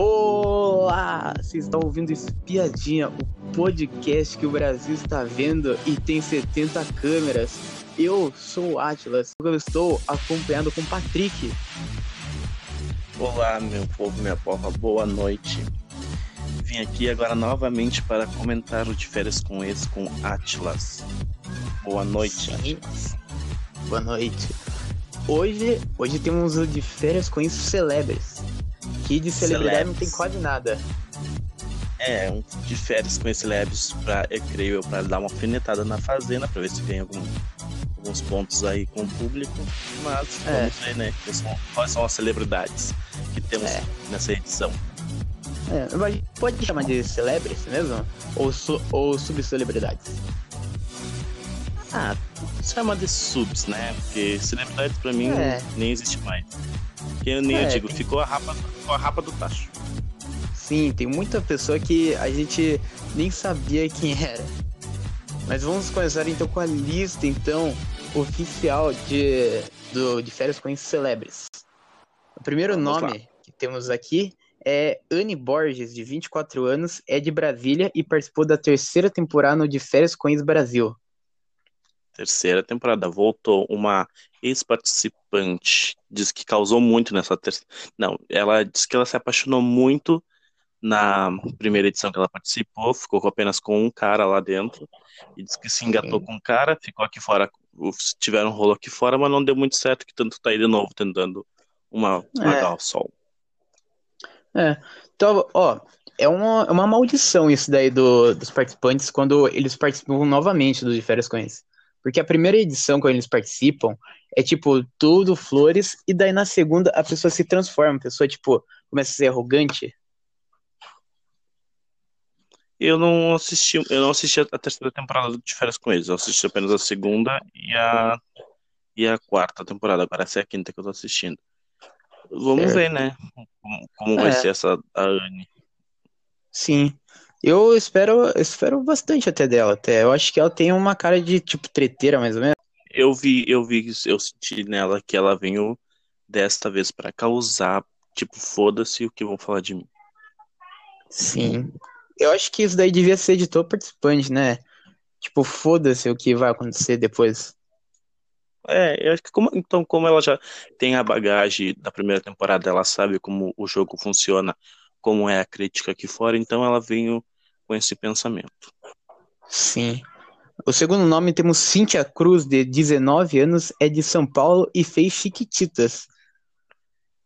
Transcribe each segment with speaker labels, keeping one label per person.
Speaker 1: Olá! Vocês estão ouvindo Espiadinha, o podcast que o Brasil está vendo e tem 70 câmeras. Eu sou o Atlas, eu estou acompanhado com o Patrick.
Speaker 2: Olá, meu povo, minha pova, boa noite. Vim aqui agora novamente para comentar o de férias com esse com Atlas. Boa noite,
Speaker 1: Sim.
Speaker 2: Atlas.
Speaker 1: Boa noite. Hoje, hoje temos o de férias com isso celebres. Que de celebridade não tem quase nada.
Speaker 2: É, um de férias com esse Lebes, pra, eu creio eu, pra dar uma alfinetada na fazenda, pra ver se ganha algum, alguns pontos aí com o público. Mas
Speaker 1: É.
Speaker 2: vamos ver, né? quais são- as celebridades que temos
Speaker 1: É.
Speaker 2: nessa edição.
Speaker 1: É, mas pode chamar de celebres mesmo? Ou, su ou subcelebridades?
Speaker 2: Ah, chama de subs, né? Porque celebridades pra mim
Speaker 1: É.
Speaker 2: nem existe mais. Que eu nem
Speaker 1: É,
Speaker 2: eu digo,
Speaker 1: tem-
Speaker 2: ficou a rapa, ficou a rapa do tacho.
Speaker 1: Sim, tem muita pessoa que a gente nem sabia quem era. Mas vamos começar então com a lista então oficial de do de férias com celebres. O primeiro
Speaker 2: Vamos
Speaker 1: nome que temos aqui é Anne Borges, de 24 anos, é de Brasília e participou da terceira temporada no de férias com ex Brasil.
Speaker 2: Terceira temporada, voltou uma ex-participante, diz que causou muito nessa terceira. Não, ela disse que ela se apaixonou muito na primeira edição que ela participou, ficou apenas com um cara lá dentro, e disse que se engatou
Speaker 1: Sim.
Speaker 2: com um cara, ficou aqui fora, tiveram um rolo aqui fora, mas não deu muito certo, que tanto tá aí de novo tentando uma apagar o sol.
Speaker 1: Então, ó, é uma, é uma maldição isso daí do, dos participantes quando eles participam novamente do de férias com. Porque a primeira edição, quando eles participam, é tipo tudo flores, e daí na segunda a pessoa se transforma, a pessoa, tipo, começa a ser arrogante.
Speaker 2: Eu não assisti, eu não assisti a terceira temporada de Férias com eles, eu assisti apenas a segunda e a, e a quarta temporada, agora essa é a quinta que eu tô assistindo. Vamos
Speaker 1: Certo.
Speaker 2: ver, né, como, como vai
Speaker 1: É.
Speaker 2: ser essa a Anne.
Speaker 1: Sim. Eu espero, eu espero bastante até dela, até. Eu acho que ela tem uma cara de, tipo, treteira, mais ou menos.
Speaker 2: Eu vi, eu vi, eu senti nela que ela veio desta vez pra causar, tipo, foda-se o que vão falar de mim.
Speaker 1: Sim. Eu acho que isso daí devia ser de todo participante, né? Tipo, foda-se o que vai acontecer depois.
Speaker 2: É, eu acho que como, então, como ela já tem a bagagem da primeira temporada, ela sabe como o jogo funciona, como é a crítica aqui fora, então ela veio com esse pensamento.
Speaker 1: Sim. O segundo nome temos Cíntia Cruz, de 19 anos, é de São Paulo e fez Chiquititas.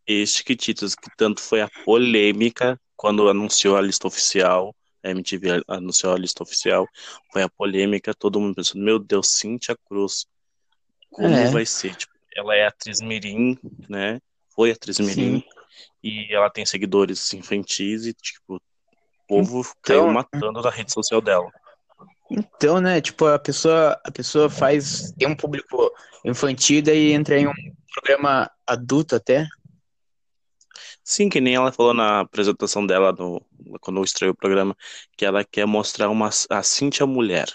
Speaker 2: E Chiquititas, que tanto foi a polêmica quando anunciou a lista oficial, a MTV anunciou a lista oficial, foi a polêmica, todo mundo pensando, meu Deus, Cíntia Cruz, como
Speaker 1: É.
Speaker 2: vai ser? Tipo, ela é atriz mirim, né? Foi atriz mirim,
Speaker 1: Sim.
Speaker 2: E ela tem seguidores infantis e, tipo, o povo
Speaker 1: Então-
Speaker 2: caiu matando na rede social dela.
Speaker 1: Então, né, tipo, a pessoa, a pessoa faz, tem um público infantil e entra em um programa adulto até.
Speaker 2: Sim, que nem ela falou na apresentação dela no, quando estreou o programa, que ela quer mostrar uma, a Cíntia mulher,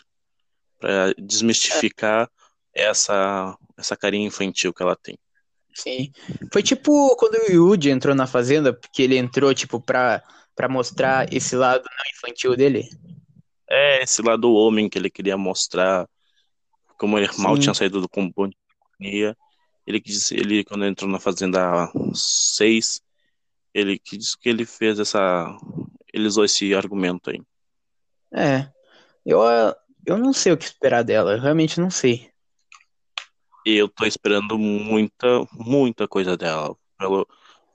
Speaker 2: para desmistificar essa, essa carinha infantil que ela tem.
Speaker 1: Sim. Foi tipo quando o Yuji entrou na Fazenda, porque ele entrou, tipo, pra, pra mostrar esse lado não infantil dele.
Speaker 2: É esse lado homem que ele queria mostrar, como ele mal
Speaker 1: Sim.
Speaker 2: tinha saído do companhia, ele quis, ele quando entrou na Fazenda 6, ele quis que ele fez essa, ele usou esse argumento aí.
Speaker 1: É. Eu, eu não sei o que esperar dela, eu realmente não sei.
Speaker 2: E eu tô esperando muita, muita coisa dela. Pelo,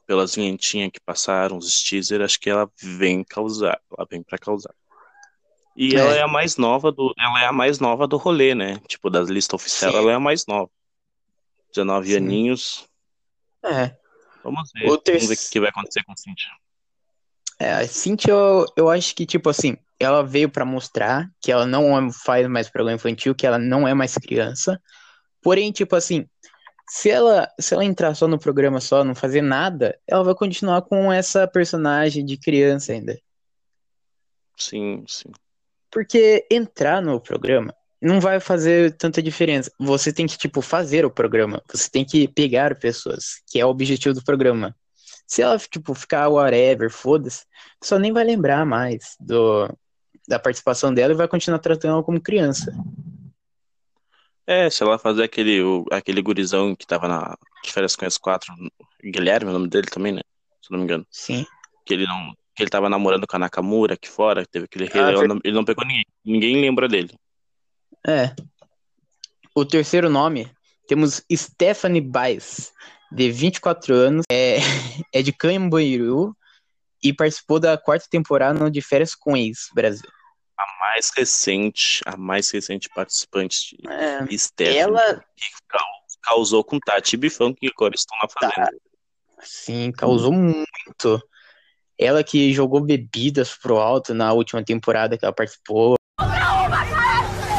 Speaker 2: pelas vinhetinhas que passaram, os teasers, acho que ela vem causar. Ela vem pra causar. E
Speaker 1: É.
Speaker 2: ela é a mais nova do. Ela é a mais nova do rolê, né? Tipo, da lista oficial,
Speaker 1: Sim.
Speaker 2: ela é a mais nova. 19
Speaker 1: Sim.
Speaker 2: aninhos.
Speaker 1: É.
Speaker 2: Vamos ver.
Speaker 1: O ter-
Speaker 2: Vamos ver o que vai acontecer com Cintia.
Speaker 1: É, a Cintia, eu, eu acho que, tipo assim, ela veio pra mostrar que ela não é- faz mais programa infantil, que ela não é mais criança. Porém, tipo assim, se ela, se ela entrar só no programa só, não fazer nada, ela vai continuar com essa personagem de criança ainda.
Speaker 2: Sim, sim.
Speaker 1: Porque entrar no programa não vai fazer tanta diferença. Você tem que, tipo, fazer o programa. Você tem que pegar pessoas, que é o objetivo do programa. Se ela, tipo, ficar whatever, foda-se, só nem vai lembrar mais do, da participação dela e vai continuar tratando ela como criança.
Speaker 2: É, se ela fazer aquele, o, aquele gurizão que tava na de férias com as quatro, Guilherme, é o nome dele também, né? Se não me engano.
Speaker 1: Sim.
Speaker 2: Que ele não. Que ele tava namorando com a Nakamura aqui fora, teve aquele
Speaker 1: Ah,
Speaker 2: ele, não, ele não pegou ninguém. Ninguém lembra dele.
Speaker 1: É. O terceiro nome, temos Stephanie Baez, de 24 anos, é, é de Cambuíru e participou da quarta temporada de Férias com Ex Brasil.
Speaker 2: A mais recente, a mais recente participante
Speaker 1: É,
Speaker 2: de Stephanie,
Speaker 1: ela,
Speaker 2: que cau- causou com Tati e Bifão, que agora estão na fazenda.
Speaker 1: sim, causou muito. Ela que jogou bebidas pro alto na última temporada que ela participou.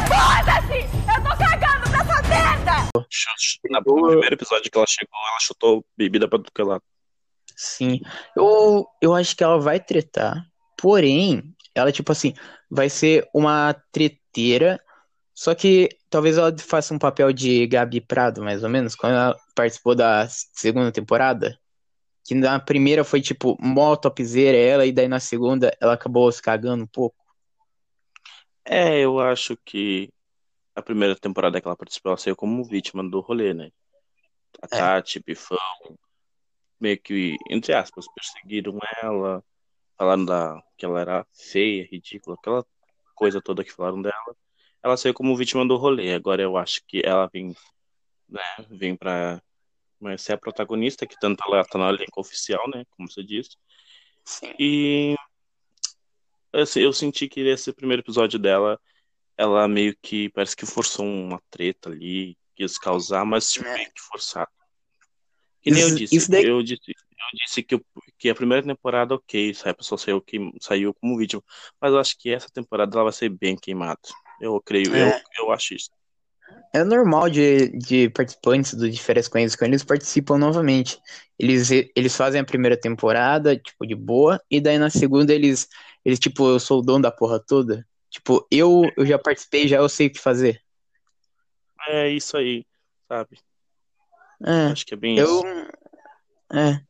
Speaker 3: Foda-se! Eu tô cagando nessa merda!
Speaker 2: Ch- Na, no primeiro episódio que ela chegou, ela chutou bebida pra tudo que ela.
Speaker 1: Sim, eu, eu acho que ela vai tretar, porém, ela, tipo assim, vai ser uma treteira, só que talvez ela faça um papel de Gabi Prado, mais ou menos, quando ela participou da segunda temporada. Que na primeira foi, tipo, mó topzera ela, e daí na segunda ela acabou se cagando um pouco.
Speaker 2: É, eu acho que a primeira temporada que ela participou, ela saiu como vítima do rolê, né? A
Speaker 1: É.
Speaker 2: Tati, Bifão, meio que, entre aspas, perseguiram ela, falaram da, que ela era feia, ridícula, aquela coisa toda que falaram dela. Ela saiu como vítima do rolê. Agora eu acho que ela vem, né, vem pra mas ser a protagonista, que tanto ela tá no elenco oficial, né, como você disse.
Speaker 1: Sim.
Speaker 2: E assim, eu senti que esse primeiro episódio dela, ela meio que parece que forçou uma treta ali, quis causar, mas tipo,
Speaker 1: É.
Speaker 2: meio que forçado. Que nem eu disse,
Speaker 1: daí-
Speaker 2: eu disse, eu disse que, que a primeira temporada, ok, a pessoa saiu, que, saiu como vítima, mas eu acho que essa temporada ela vai ser bem queimada. Eu creio,
Speaker 1: É.
Speaker 2: eu, eu acho isso.
Speaker 1: É normal de, de participantes do De Férias com quando eles participam novamente. Eles, eles fazem a primeira temporada, tipo, de boa, e daí na segunda eles, eles tipo, eu sou o dono da porra toda. Tipo, eu, eu já participei, já eu sei o que fazer.
Speaker 2: É isso aí, sabe?
Speaker 1: É,
Speaker 2: Acho que é bem
Speaker 1: eu.
Speaker 2: isso.
Speaker 1: É.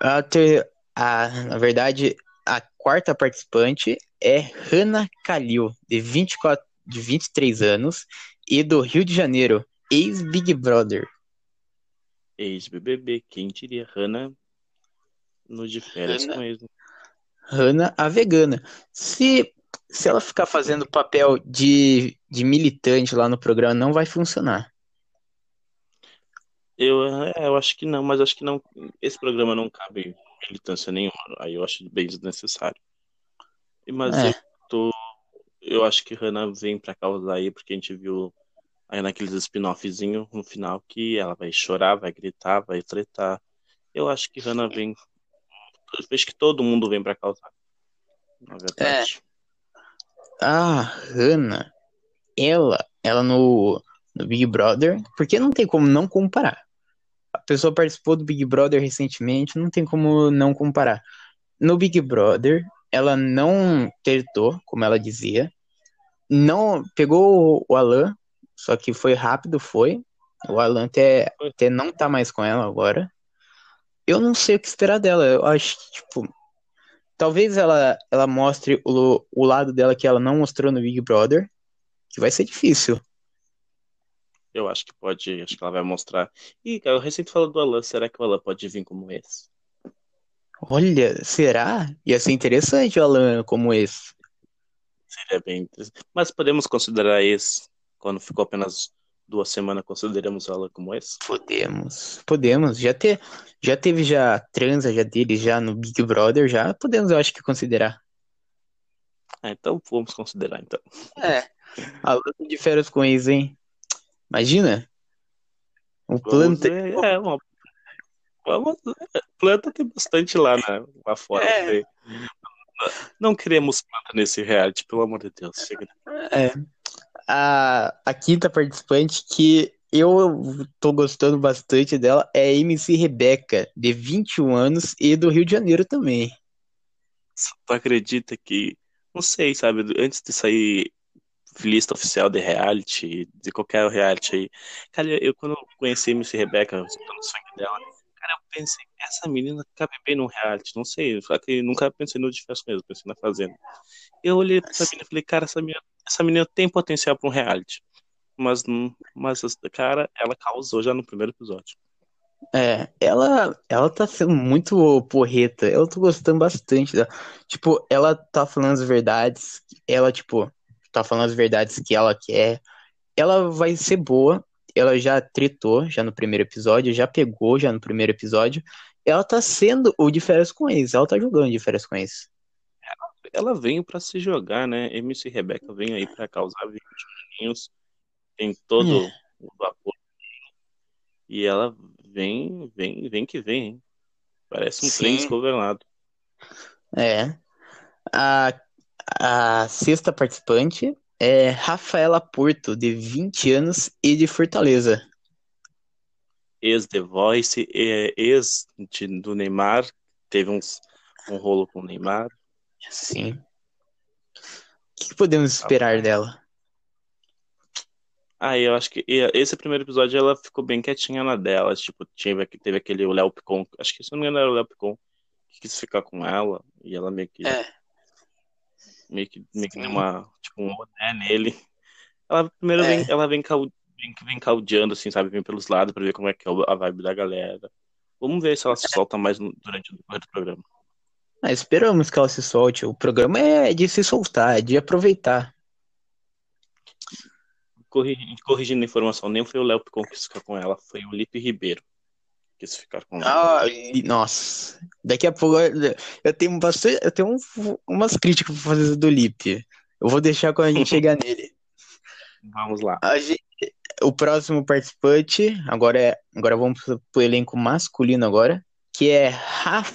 Speaker 1: A, ter, a, na verdade, a quarta participante é Hannah Kalil, de 24, de 23 anos, e do Rio de Janeiro, ex-Big Brother.
Speaker 2: Ex-BBB, quem diria? Hannah no de férias
Speaker 1: Hannah.
Speaker 2: né?
Speaker 1: Hannah, a vegana. Se, se ela ficar fazendo papel de, de militante lá no programa, não vai funcionar.
Speaker 2: Eu, é, eu acho que não, mas acho que não. Esse programa não cabe militância nenhuma. Aí eu acho bem desnecessário. Mas
Speaker 1: É.
Speaker 2: eu tô. Eu acho que Hannah vem pra causar aí, porque a gente viu aí naqueles spin-offzinho no final que ela vai chorar, vai gritar, vai tretar. Eu acho que Hannah vem. Eu vejo que todo mundo vem pra causar. Na verdade.
Speaker 1: A Hannah, ela, ela no, no Big Brother, porque não tem como não comparar. Pessoa participou do Big Brother recentemente, não tem como não comparar. No Big Brother, ela não tretou, como ela dizia. Não pegou o Alan, só que foi rápido, foi. O Alan até, até não tá mais com ela agora. Eu não sei o que esperar dela. Eu acho que, tipo, talvez ela, ela mostre o, o lado dela que ela não mostrou no Big Brother, que vai ser difícil.
Speaker 2: Eu acho que pode. Acho que ela vai mostrar. Ih, cara, eu recente falou do Alan. Será que o Alan pode vir como esse?
Speaker 1: Olha, será? Ia ser interessante o Alan como esse.
Speaker 2: Seria bem interessante. Mas podemos considerar esse, quando ficou apenas duas semanas, consideramos ela como esse?
Speaker 1: Podemos, podemos. Já, ter, já teve já transa já dele já no Big Brother, já podemos, eu acho que considerar.
Speaker 2: Ah, então vamos considerar, então.
Speaker 1: É. Alan de férias com ex, hein? Imagina.
Speaker 2: Vamos
Speaker 1: planta.
Speaker 2: é, uma... vamos, planta tem bastante lá, né, lá fora.
Speaker 1: É.
Speaker 2: Não queremos planta nesse reality, pelo amor de Deus. Chega.
Speaker 1: É. A, a quinta participante que eu tô gostando bastante dela é a MC Rebeca, de 21 anos e do Rio de Janeiro também.
Speaker 2: Tu acredita que, não sei, sabe, antes de sair lista oficial de reality, de qualquer reality aí, cara, eu quando conheci a MC Rebeca, escutando o sangue dela, Cara, eu pensei, essa menina cabe bem num reality, não sei, que nunca pensei no diverso mesmo, pensei na Fazenda. Eu olhei pra essa menina e falei, cara, essa menina, essa menina tem potencial pra um reality. Mas, mas, cara, ela causou já no primeiro episódio.
Speaker 1: É, ela, ela tá sendo muito porreta. Eu tô gostando bastante dela. Tipo, ela tá falando as verdades. Ela, tipo, tá falando as verdades que ela quer. Ela vai ser boa. Ela já tretou já no primeiro episódio, já pegou já no primeiro episódio. Ela tá sendo o de férias com eles. Ela tá jogando de férias com eles.
Speaker 2: Ela, ela veio para se jogar, né? MC Rebeca veio aí para causar vídeos. Tem todo é. o vapor. E ela vem, vem, vem que vem, hein? Parece um Sim. trem desgovernado.
Speaker 1: É. A, a sexta participante é Rafaela Porto, de 20 anos e de Fortaleza.
Speaker 2: Ex-The Voice, ex do Neymar, teve uns, um rolo com o Neymar.
Speaker 1: Sim. O que podemos esperar dela?
Speaker 2: Ah, eu acho que esse primeiro episódio ela ficou bem quietinha na dela. Tipo, tinha, teve aquele Léo Picon. Acho que se não me engano era o Léo Picon que quis ficar com ela. E ela meio que. É. Meio que, meio que deu uma. Tipo, um né, nele. Ela primeiro é. vem, ela vem, calde, vem, vem caldeando, assim, sabe? Vem pelos lados pra ver como é que é a vibe da galera. Vamos ver se ela se solta mais durante o programa.
Speaker 1: Ah, esperamos que ela se solte. O programa é de se soltar, é de aproveitar
Speaker 2: corrigindo a informação, nem foi o Léo que quis ficar com ela, foi o Lipe Ribeiro quis ficar com.
Speaker 1: Ah, nossa. Daqui a pouco eu tenho bastante, eu tenho um, umas críticas para fazer do Lipe. Eu vou deixar quando a gente chegar nele.
Speaker 2: Vamos lá.
Speaker 1: Gente, o próximo participante, agora é, agora vamos pro elenco masculino agora, que é, Raf,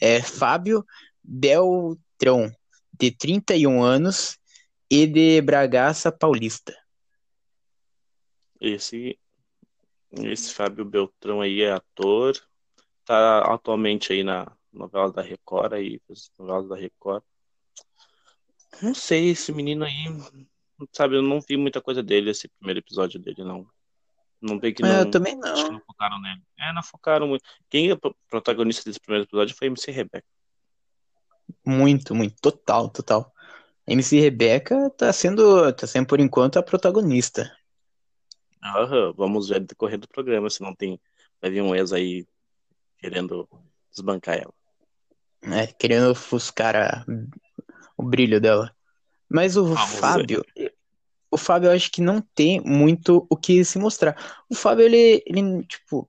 Speaker 1: é Fábio Beltrão, de 31 anos e de Bragaça Paulista.
Speaker 2: Esse, esse Fábio Beltrão aí é ator, tá atualmente aí na novela da Record aí, novelas da Record. Não sei, esse menino aí, sabe, eu não vi muita coisa dele, esse primeiro episódio dele, não. Não vi que não.
Speaker 1: É, eu também não.
Speaker 2: Acho que não focaram nele. É, não focaram muito. Quem é protagonista desse primeiro episódio foi MC Rebeca.
Speaker 1: Muito, muito. Total, total. MC Rebeca tá sendo, tá sendo por enquanto a protagonista.
Speaker 2: Uhum, vamos ver decorrer do programa, se não tem. Vai vir um ex aí querendo desbancar ela.
Speaker 1: É, querendo ofuscar a, o brilho dela. Mas o vamos Fábio. Ver. O Fábio eu acho que não tem muito o que se mostrar. O Fábio, ele, ele tipo.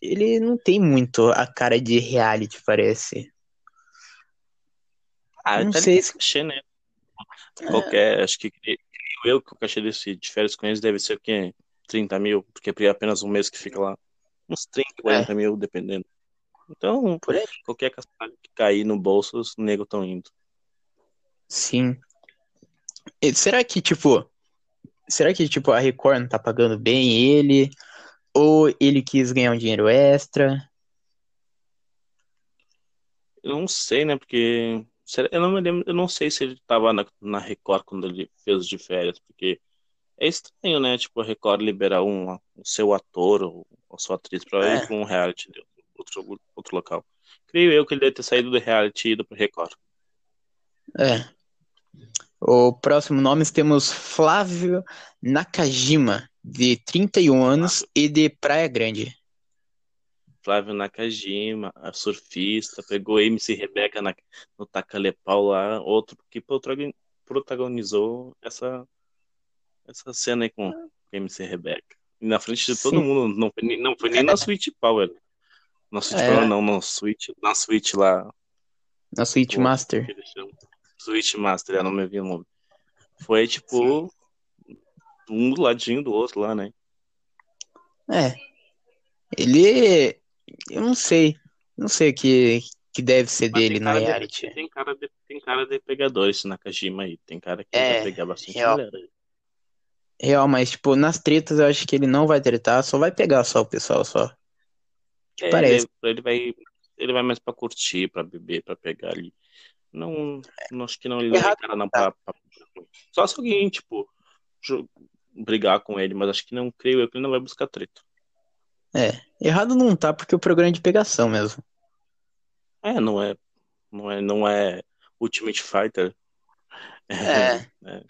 Speaker 1: Ele não tem muito a cara de reality, parece.
Speaker 2: Ah, não tá sei se. Cachê, né? Qualquer, é... acho que eu que o cachê desse de férias com eles deve ser o quê? 30 mil, porque é apenas um mês que fica lá. Uns 30, 40 é. mil, dependendo. Então, por aí, qualquer cascalho que cair no bolso, os negros estão indo.
Speaker 1: Sim. E será que, tipo. Será que, tipo, a Record não tá pagando bem ele? Ou ele quis ganhar um dinheiro extra?
Speaker 2: Eu não sei, né? Porque. Eu não me lembro, eu não sei se ele tava na, na Record quando ele fez de férias, porque é estranho, né? Tipo, a Record liberar um, o seu ator ou a sua atriz pra é. ir pra um reality de outro, outro local. Creio eu que ele deve ter saído do reality e ido pro Record.
Speaker 1: É. O próximo nome temos Flávio Nakajima, de 31 anos Flávio. e de Praia Grande.
Speaker 2: Flávio Nakajima, a surfista, pegou MC Rebeca na, no Tacalepau lá, outro que protagonizou essa essa cena aí com MC Rebeca. E na frente de todo Sim. mundo, não foi, não foi nem na Switch Power. Na Switch é. Power não, na Switch, na Switch lá.
Speaker 1: Na Switch o, Master.
Speaker 2: Switch Master, eu não me vi o nome. Foi tipo Sim. um do ladinho do outro lá, né?
Speaker 1: É. Ele. Eu não sei. Não sei o que, que deve ser Mas dele na reality.
Speaker 2: tem, cara de, tem cara de pegador esse Nakajima aí. Tem cara que é, vai pegar bastante aí.
Speaker 1: Real, mas, tipo, nas tretas eu acho que ele não vai tretar, só vai pegar só o pessoal, só.
Speaker 2: É, parece. Ele, ele, vai, ele vai mais pra curtir, pra beber, pra pegar ali. Não, não acho que não, ele não vai cara não pra, pra, Só se alguém, tipo, brigar com ele, mas acho que não, creio eu que ele não vai buscar treta.
Speaker 1: É, errado não tá porque o programa é de pegação mesmo.
Speaker 2: É, não é. Não é, não é Ultimate Fighter.
Speaker 1: É. é.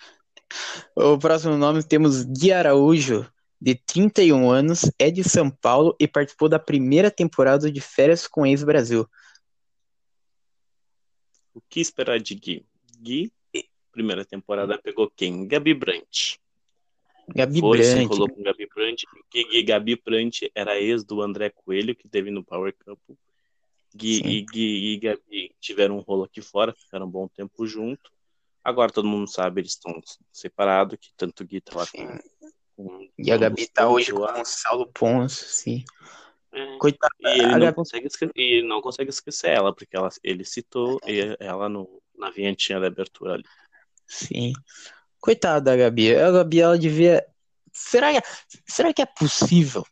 Speaker 1: O próximo nome temos Gui Araújo, de 31 anos, é de São Paulo e participou da primeira temporada de Férias com Ex-Brasil.
Speaker 2: O que esperar de Gui? Gui, primeira temporada, pegou quem? Gabi Brandt.
Speaker 1: Gabi
Speaker 2: Foi, com Gabi Brandt. Gui, Gabi Brandt era ex do André Coelho, que teve no Power Couple. Gui e, Gui e Gabi tiveram um rolo aqui fora, ficaram um bom tempo junto. Agora todo mundo sabe, eles estão separados, que tanto o Gui tá lá com,
Speaker 1: com E a Gabi tá hoje com o Saulo Ponce, sim.
Speaker 2: É. Coitada. E ele não, Gabi... consegue esquecer, e não consegue esquecer ela, porque ela, ele citou ela no, na vinhetinha da abertura ali.
Speaker 1: Sim. Coitada da Gabi. A Gabi, ela devia. Será que, será que é possível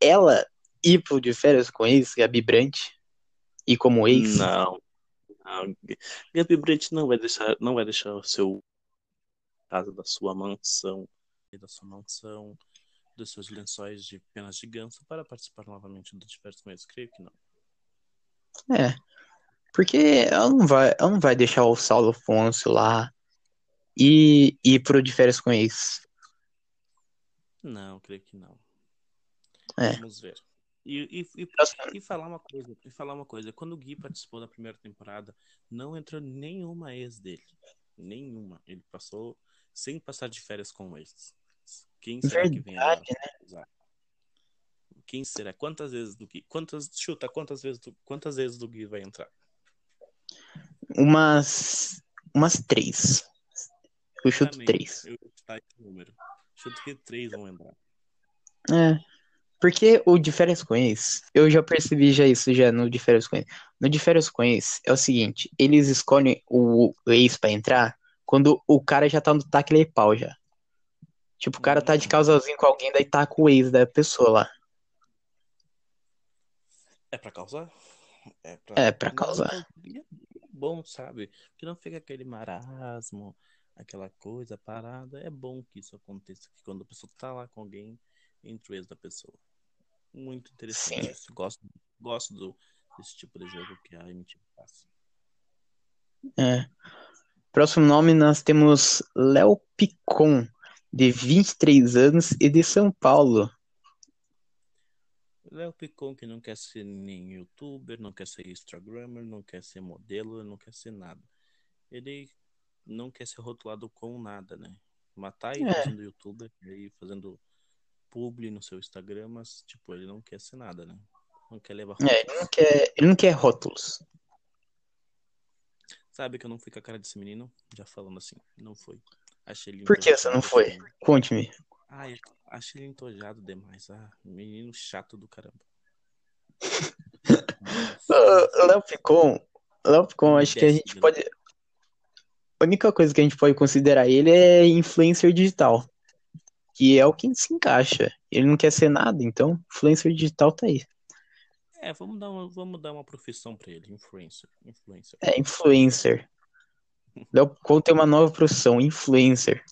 Speaker 1: ela ir pro de férias com ex, Gabi Brandt? E como ex?
Speaker 2: Não. Não. Gabi Brandt não vai deixar, não vai deixar o seu casa da sua mansão, da sua mansão, dos seus lençóis de penas de ganso para participar novamente do diversos meios. Creio que não.
Speaker 1: É. Porque ela não vai, ela não vai deixar o Saulo Afonso lá e ir pro de férias com ex.
Speaker 2: Não, creio que não.
Speaker 1: É.
Speaker 2: Vamos ver. E, e, e, e, falar uma coisa, e falar uma coisa, quando o Gui participou da primeira temporada, não entrou nenhuma ex dele. Nenhuma. Ele passou sem passar de férias com ex. Quem será
Speaker 1: Verdade,
Speaker 2: que vem agora?
Speaker 1: Né?
Speaker 2: Quem será? Quantas vezes do Gui? Quantas, chuta, quantas vezes do, quantas vezes do Gui vai entrar?
Speaker 1: Umas. Umas três. Eu chuto
Speaker 2: Também,
Speaker 1: três.
Speaker 2: Eu chuto número. Chuto que três vão entrar.
Speaker 1: É. Porque o de férias com ex, eu já percebi já isso já no de férias com ex. No de férias com ex é o seguinte, eles escolhem o ex pra entrar quando o cara já tá no tacle e pau já. Tipo, o cara tá de casalzinho com alguém, daí tá com o ex da pessoa lá.
Speaker 2: É pra causar?
Speaker 1: É pra, é pra causar.
Speaker 2: É bom, sabe? Que não fica aquele marasmo, aquela coisa parada. É bom que isso aconteça, que quando a pessoa tá lá com alguém, entre o ex da pessoa. Muito interessante isso. Gosto, gosto do, desse tipo de jogo que a MTV faz.
Speaker 1: É. Próximo nome nós temos Léo Picon, de 23 anos e de São Paulo.
Speaker 2: Léo Picon que não quer ser nem youtuber, não quer ser instagrammer, não quer ser modelo, não quer ser nada. Ele não quer ser rotulado com nada, né? Matar e é. fazendo youtuber, aí fazendo publi no seu Instagram, mas, tipo, ele não quer ser nada, né? Não quer levar
Speaker 1: rótulos. É, ele não quer, ele não quer rótulos.
Speaker 2: Sabe que eu não fui com a cara desse menino? Já falando assim, não foi. Achei ele
Speaker 1: Por que você não foi? Conte-me.
Speaker 2: Ah, achei ele entojado demais. Ah, menino chato do caramba.
Speaker 1: Léo Picon, Léo Picon, acho que a gente pode. A única coisa que a gente pode considerar ele é influencer digital que é o que se encaixa. Ele não quer ser nada, então influencer digital tá aí.
Speaker 2: É, vamos dar uma, vamos dar uma profissão para ele, influencer, influencer.
Speaker 1: É, influencer. Léo Picon tem uma nova profissão, influencer.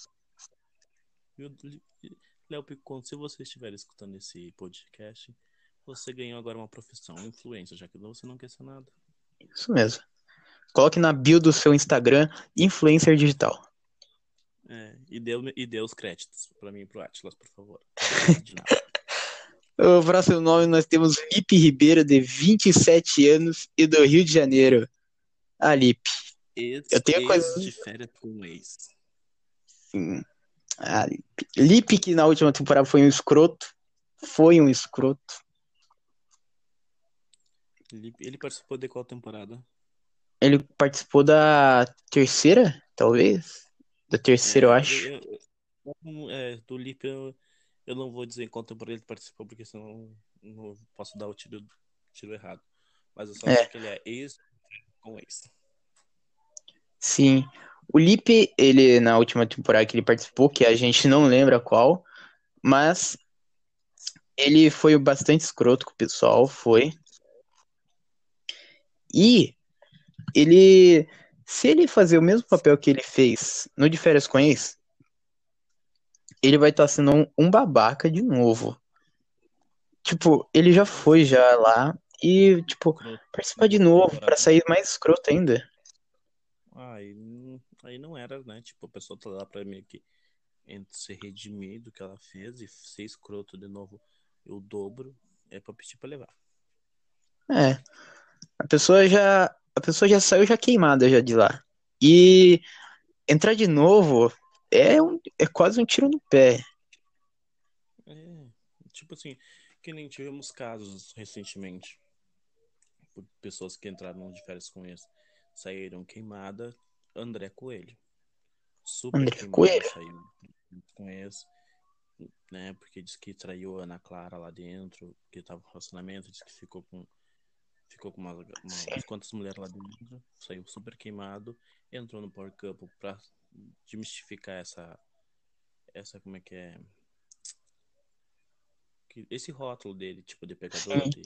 Speaker 2: Léo Picon, se você estiver escutando esse podcast, você ganhou agora uma profissão, influencer, já que você não quer ser nada.
Speaker 1: Isso mesmo. Coloque na bio do seu Instagram, influencer digital.
Speaker 2: E, deu, e deu os créditos para mim e pro Atlas, por favor.
Speaker 1: o próximo nome nós temos Lipe Ribeiro, de 27 anos e do Rio de Janeiro. Ah, Lipe.
Speaker 2: Eu tenho coisa. de férias com ex.
Speaker 1: Sim. Ah, Lipe. Lipe, que na última temporada foi um escroto. Foi um escroto.
Speaker 2: Ele participou de qual temporada?
Speaker 1: Ele participou da terceira, talvez? Da terceira, é, eu acho. Eu,
Speaker 2: eu, é, do Lipe eu, eu não vou dizer em qual temporada ele participou, porque senão não posso dar o tiro, tiro errado. Mas eu só é. acho que ele é ex com ex.
Speaker 1: Sim. O Lipe, ele, na última temporada que ele participou, que a gente não lembra qual, mas ele foi bastante escroto com o pessoal, foi. E ele se ele fazer o mesmo papel que ele fez no de férias com ex, ele vai estar tá sendo um, um, babaca de novo. tipo, ele já foi já lá e, tipo, participar de novo pra sair mais escroto ainda.
Speaker 2: Ah, aí, aí não era, né? Tipo, a pessoa tá lá pra meio que se redimir do que ela fez e ser escroto de novo o dobro, é pra pedir pra levar.
Speaker 1: É. A pessoa já. A pessoa já saiu já queimada já de lá. E entrar de novo é, um, é quase um tiro no pé.
Speaker 2: É, tipo assim, que nem tivemos casos recentemente. Por pessoas que entraram de férias com eles. Saíram queimada. André Coelho. Super
Speaker 1: André
Speaker 2: queimada,
Speaker 1: Coelho?
Speaker 2: Saiu com eles. Né, porque disse que traiu a Ana Clara lá dentro. Que tava no relacionamento. Disse que ficou com. Ficou com umas, umas quantas mulheres lá dentro. Saiu super queimado. Entrou no Power Couple pra demistificar essa. Essa, como é que é? esse rótulo dele, tipo, de pecador. De,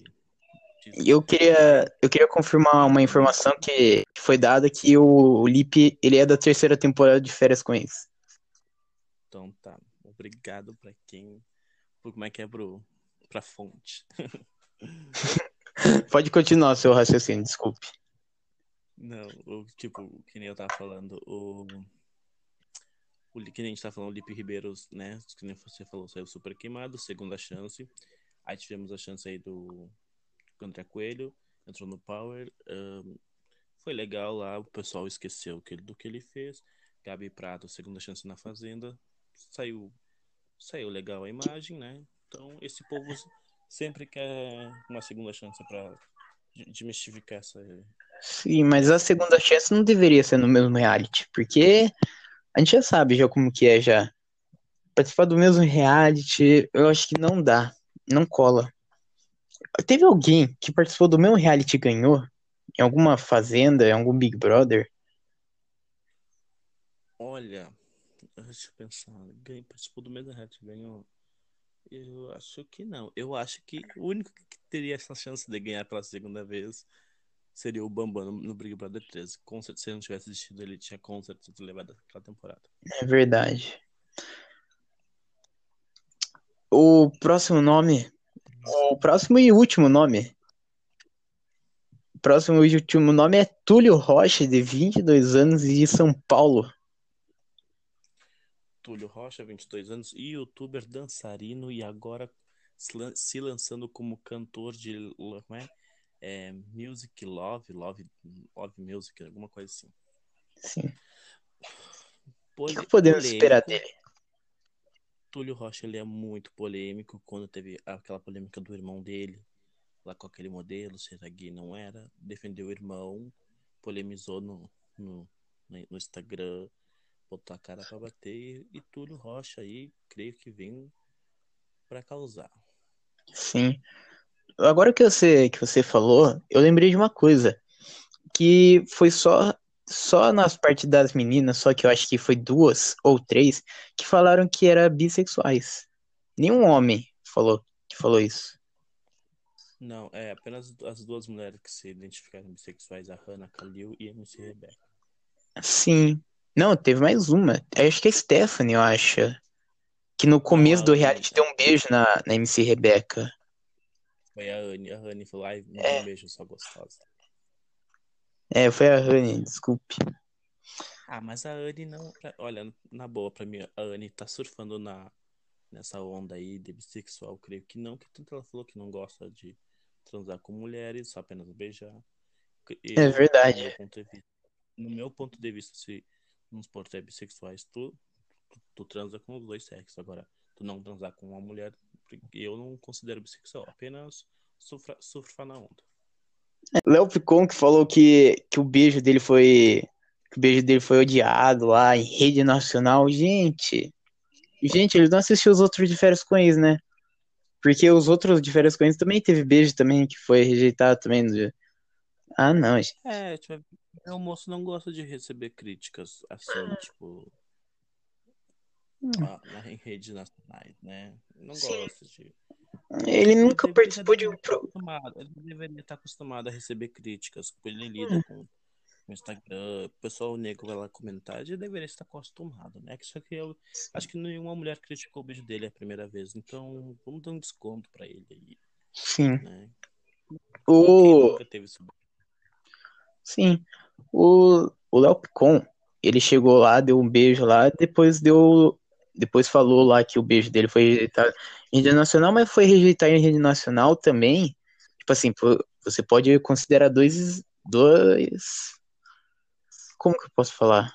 Speaker 1: E eu queria, eu queria confirmar uma informação que que foi dada que o Lipe, ele é da terceira temporada de férias com eles.
Speaker 2: Então tá. Obrigado pra quem. Por como é que é pro, pra fonte.
Speaker 1: Pode continuar seu raciocínio, desculpe.
Speaker 2: Não, o tipo, que nem eu tava falando, o. O que nem a gente tá falando, o Lipe Ribeiro, né? Que nem você falou, saiu super queimado, segunda chance. Aí tivemos a chance aí do André Coelho, entrou no Power. ahn, foi legal lá, o pessoal esqueceu que, do que ele fez. Gabi Prato, segunda chance na Fazenda. Saiu, saiu legal a imagem, né? Então, esse povo sempre quer uma segunda chance pra de- demistificar essa,
Speaker 1: Sim, mas a segunda chance não deveria ser no mesmo reality, porque a gente já sabe já como que é já. Participar do mesmo reality, eu acho que não dá, não cola. Teve alguém que participou do mesmo reality e ganhou? Em alguma fazenda, em algum Big Brother?
Speaker 2: Olha, deixa eu pensar. Ganhei, participou do mesmo reality, ganhou. Eu acho que não. Eu acho que o único que teria essa chance de ganhar pela segunda vez seria o Bambam no, Big Brother 13. Com certeza, se ele não tivesse assistido, ele tinha com certeza levado aquela temporada.
Speaker 1: É verdade. O próximo nome. O próximo e último nome. O próximo e último nome é Túlio Rocha, de 22 anos e de São Paulo.
Speaker 2: Túlio Rocha, 22 anos, youtuber, dançarino e agora se lan- se lançando como cantor de como é? É, Music Love, Love, Love Music, alguma coisa assim.
Speaker 1: Sim. O que que podemos
Speaker 2: polêmico.
Speaker 1: esperar dele?
Speaker 2: Túlio Rocha ele é muito polêmico quando teve aquela polêmica do irmão dele, lá com aquele modelo, se era gay, não era. Defendeu o irmão, polemizou no, no, no Instagram, botou a cara pra bater. E Túlio Rocha aí, creio que vem pra causar.
Speaker 1: Sim. Agora que você, que você falou, eu lembrei de uma coisa. Que foi só, só nas partes das meninas, só que eu acho que foi duas ou três, que falaram que era bissexuais. Nenhum homem falou que falou isso.
Speaker 2: Não, é apenas as duas mulheres que se identificaram bissexuais, a Hannah Kalil e a MC Rebecca.
Speaker 1: Sim. Não, teve mais uma. Acho que é a Stephanie, eu acho. Que no começo
Speaker 2: a
Speaker 1: do
Speaker 2: Anne.
Speaker 1: reality deu um beijo na, na MC Rebeca.
Speaker 2: Foi a Anne, a Anne falou, ai, me
Speaker 1: É.
Speaker 2: dá um beijo, só gostosa.
Speaker 1: É, foi a Honey, desculpe.
Speaker 2: Ah, mas a Anne não. pra- Olha, na boa, pra mim, a Anne tá surfando na, nessa onda aí de bissexual, creio que não, que tanto ela falou que não gosta de transar com mulheres, só apenas beijar. Eu,
Speaker 1: É verdade.
Speaker 2: No meu ponto de vista, no nos portos bissexuais, tu, tu, tu transa com os dois sexos. Agora, tu não transar com uma mulher, eu não considero bissexual, apenas surfar na onda.
Speaker 1: Léo Picon que falou que, que o beijo dele foi. Que o beijo dele foi odiado lá em rede nacional. Gente. Gente, ele não assistiu os outros de férias com eles, né? Porque os outros de férias com eles também teve beijo também, que foi rejeitado também. no- Ah, não, gente.
Speaker 2: É, tipo, o moço não gosta de receber críticas assim, tipo. ah, na- em redes nacionais, né? Não
Speaker 1: Sim.
Speaker 2: gosta de.
Speaker 1: Ele nunca
Speaker 2: Ele já
Speaker 1: participou de um.
Speaker 2: deveria estar
Speaker 1: pro-
Speaker 2: acostumado- Ele deveria estar acostumado a receber críticas, porque ele lida com no Instagram, o pessoal negro vai lá comentar, já deveria estar acostumado, né? Só que eu acho que nenhuma mulher criticou o beijo dele a primeira vez, então vamos dar um desconto pra ele aí,
Speaker 1: Sim.
Speaker 2: né?
Speaker 1: O...
Speaker 2: Quem nunca teve isso?
Speaker 1: Sim. O, Léo Picon, ele chegou lá, deu um beijo lá, depois deu. Depois falou lá que o beijo dele foi rejeitado em rede nacional, mas foi rejeitado em rede nacional também. Tipo assim, você pode considerar dois. Dois. Como que eu posso falar?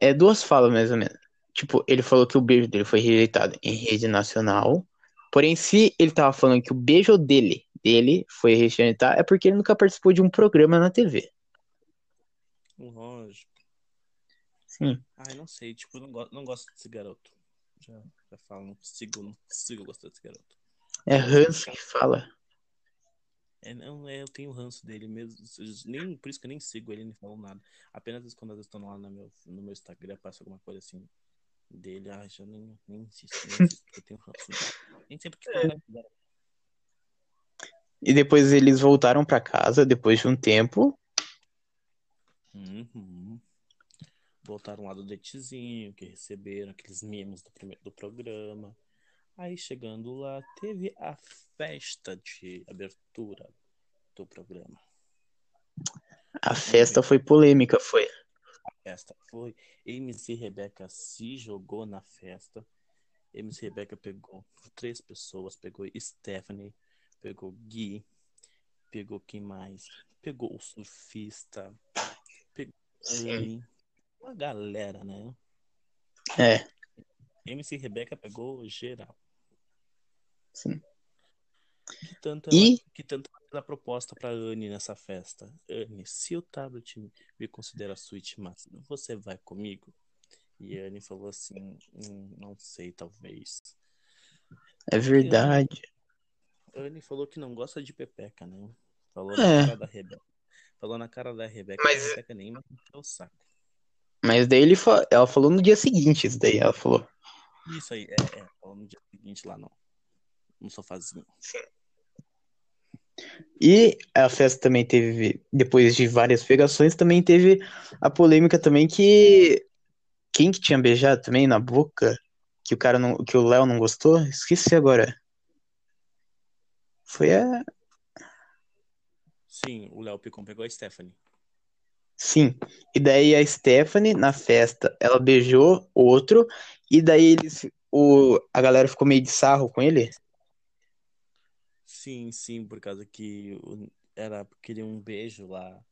Speaker 1: É duas falas, mais ou menos. Tipo, ele falou que o beijo dele foi rejeitado em rede nacional. Porém, se ele tava falando que o beijo dele, dele foi rejeitado, é porque ele nunca participou de um programa na TV.
Speaker 2: Lógico.
Speaker 1: Sim.
Speaker 2: Ai, não sei, tipo, não, go não gosto desse garoto. Já, já falo, não consigo, não consigo gostar desse garoto.
Speaker 1: É Hans que fala.
Speaker 2: É, não, é, eu tenho ranço dele mesmo. Nem, por isso que eu nem sigo ele, nem falo nada. Apenas quando eles estão lá no meu, no meu Instagram, passa alguma coisa assim dele. Ai, já nem, nem insisto, nem insisto, porque eu tenho ranço dele. Nem sempre que né?
Speaker 1: E depois eles voltaram pra casa, depois de um tempo.
Speaker 2: Uhum. Voltaram lá do datezinho, que receberam aqueles memes do, primeiro, do programa. Aí chegando lá, teve a festa de abertura do programa.
Speaker 1: A festa foi polêmica, foi.
Speaker 2: A festa foi. MC Rebeca se jogou na festa. MC Rebeca pegou três pessoas, pegou Stephanie, pegou Gui, pegou quem mais? Pegou o surfista, pegou Anne, uma galera, né?
Speaker 1: É,
Speaker 2: MC Rebeca pegou geral.
Speaker 1: sim.
Speaker 2: Que tanto
Speaker 1: E-
Speaker 2: ela, que tanto ela proposta pra Anne nessa festa. Anne, se o tablet me considera suíte máxima, você vai comigo? E Anne falou assim, "Hum, não sei, talvez.
Speaker 1: É verdade.
Speaker 2: A Anne falou que não gosta de pepeca, né? Falou
Speaker 1: É.
Speaker 2: na cara da Rebeca. Falou na cara da Rebeca
Speaker 1: Mas-
Speaker 2: que a Rebeca nem encher o saco.
Speaker 1: Mas daí ele fa... ela falou no dia seguinte, isso daí ela falou.
Speaker 2: Isso aí, é, é. Falou no dia seguinte lá no, no sofazinho.
Speaker 1: E a festa também teve, depois de várias pegações, também teve a polêmica também que quem que tinha beijado também na boca, que o cara não, que o Léo não gostou, esqueci agora. Foi a,
Speaker 2: Sim, o Léo Picon pegou a Stephanie.
Speaker 1: sim. E daí a Stephanie na festa, ela beijou outro e daí eles o a galera ficou meio de sarro com ele.
Speaker 2: Sim, sim, por causa que era queria um beijo lá.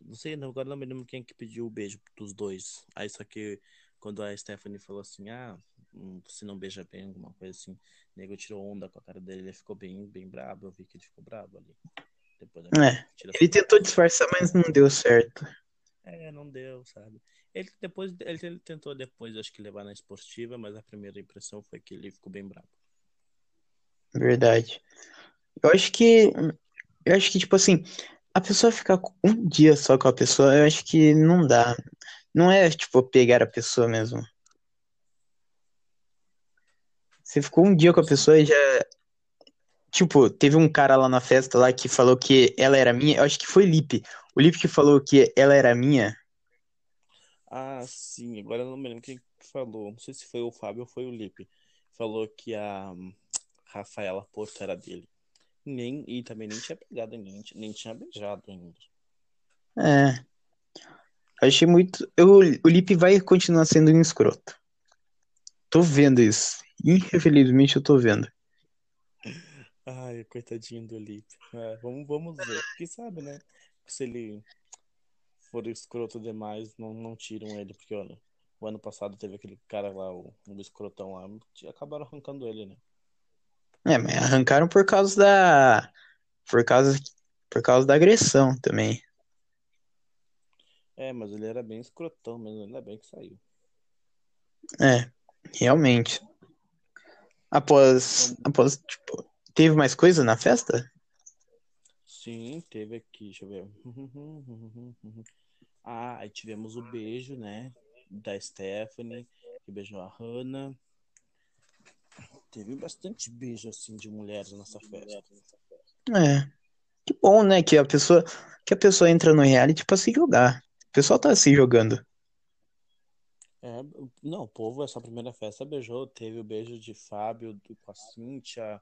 Speaker 2: Não sei, não, agora não me lembro quem que pediu o beijo dos dois. Aí só que quando a Stephanie falou assim, ah, hum, você não beija bem, alguma coisa assim, o nego tirou onda com a cara dele, ele ficou bem, bem brabo, eu vi que ele ficou brabo ali. Depois da
Speaker 1: É, Ele tentou disfarçar, mas não deu certo.
Speaker 2: É, não deu, sabe? Ele depois ele, ele tentou depois, acho que levar na esportiva, mas a primeira impressão foi que ele ficou bem brabo.
Speaker 1: Verdade. Eu acho que. Eu acho que, tipo assim, a pessoa ficar um dia só com a pessoa, eu acho que não dá. Não é, tipo, pegar a pessoa mesmo. Você ficou um dia com a pessoa e já. Tipo, teve um cara lá na festa lá que falou que ela era minha. Eu acho que foi Lipe. O Lipe que falou que ela era minha.
Speaker 2: Ah, sim, agora eu não me lembro quem falou. Não sei se foi o Fábio ou foi o Lipe. Falou que a hum, Rafaela Porto era dele. Nem, e também nem tinha pegado nem, tinha- nem tinha beijado ainda.
Speaker 1: É. Achei muito. Eu, o Lipe vai continuar sendo um escroto. Tô vendo isso. Infelizmente eu tô vendo.
Speaker 2: Ai, coitadinho do Lipe. É, vamos, vamos ver. Quem sabe, né? Se ele for escroto demais, não, não tiram ele, porque olha, o ano passado teve aquele cara lá, o, o escrotão lá, e acabaram arrancando ele, né?
Speaker 1: É, mas arrancaram por causa da. Por causa, por causa da agressão também.
Speaker 2: É, mas ele era bem escrotão mesmo, ainda bem que saiu.
Speaker 1: É, realmente. Após. Após, tipo. Teve mais coisa na festa?
Speaker 2: Sim, teve aqui, deixa eu ver. Ah, aí tivemos o beijo, né? Da Stephanie, que beijou a Hannah. Teve bastante beijo, assim, de mulheres nessa festa.
Speaker 1: É. Tipo, bom, né? Que a pessoa, que a pessoa entra no reality pra se jogar. O pessoal tá se jogando.
Speaker 2: É, não, o povo, essa primeira festa beijou, teve o beijo de Fábio com a Cíntia,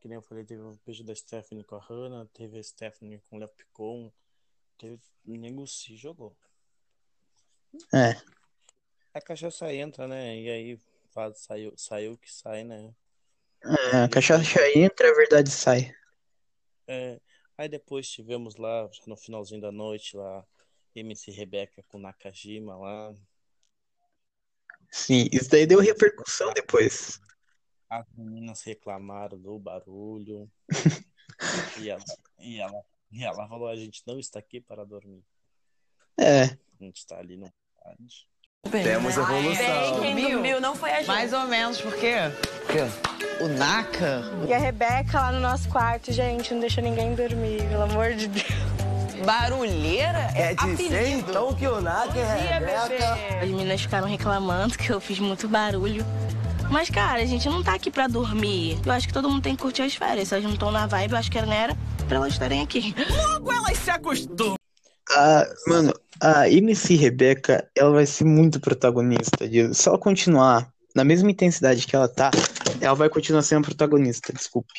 Speaker 2: que nem eu falei, teve o beijo da Stephanie com a Hannah, teve a Stephanie com o Léo Picon, teve o Nego se jogou.
Speaker 1: É.
Speaker 2: A cachaça entra, né? E aí faz, saiu, saiu que sai, né?
Speaker 1: É, a cachaça entra, a verdade sai.
Speaker 2: É, aí depois tivemos lá, no finalzinho da noite, lá, MC Rebeca com Nakajima lá.
Speaker 1: Sim, isso daí deu repercussão depois.
Speaker 2: As meninas reclamaram do barulho. e, ela, e, ela, e ela falou: a gente não está aqui para dormir.
Speaker 1: É.
Speaker 2: A gente está ali no tarde.
Speaker 4: Temos evolução.
Speaker 3: Quem dormiu não foi a gente.
Speaker 5: Mais ou menos, por quê?
Speaker 4: Por quê?
Speaker 5: O Naka.
Speaker 6: E a Rebeca lá no nosso quarto, gente, não deixa ninguém dormir, pelo amor de Deus.
Speaker 5: Barulheira?
Speaker 4: É dizer então que o Naka é Rebeca.
Speaker 6: As meninas ficaram reclamando que eu fiz muito barulho. Mas, cara, a gente não tá aqui pra dormir. Eu acho que todo mundo tem que curtir as férias. Se elas não estão na vibe, eu acho que não era pra elas estarem aqui.
Speaker 5: Logo elas se acostumam.
Speaker 1: Ah, mano, a MC Rebeca, ela vai ser muito protagonista. Se ela continuar na mesma intensidade que ela tá, ela vai continuar sendo protagonista, desculpe.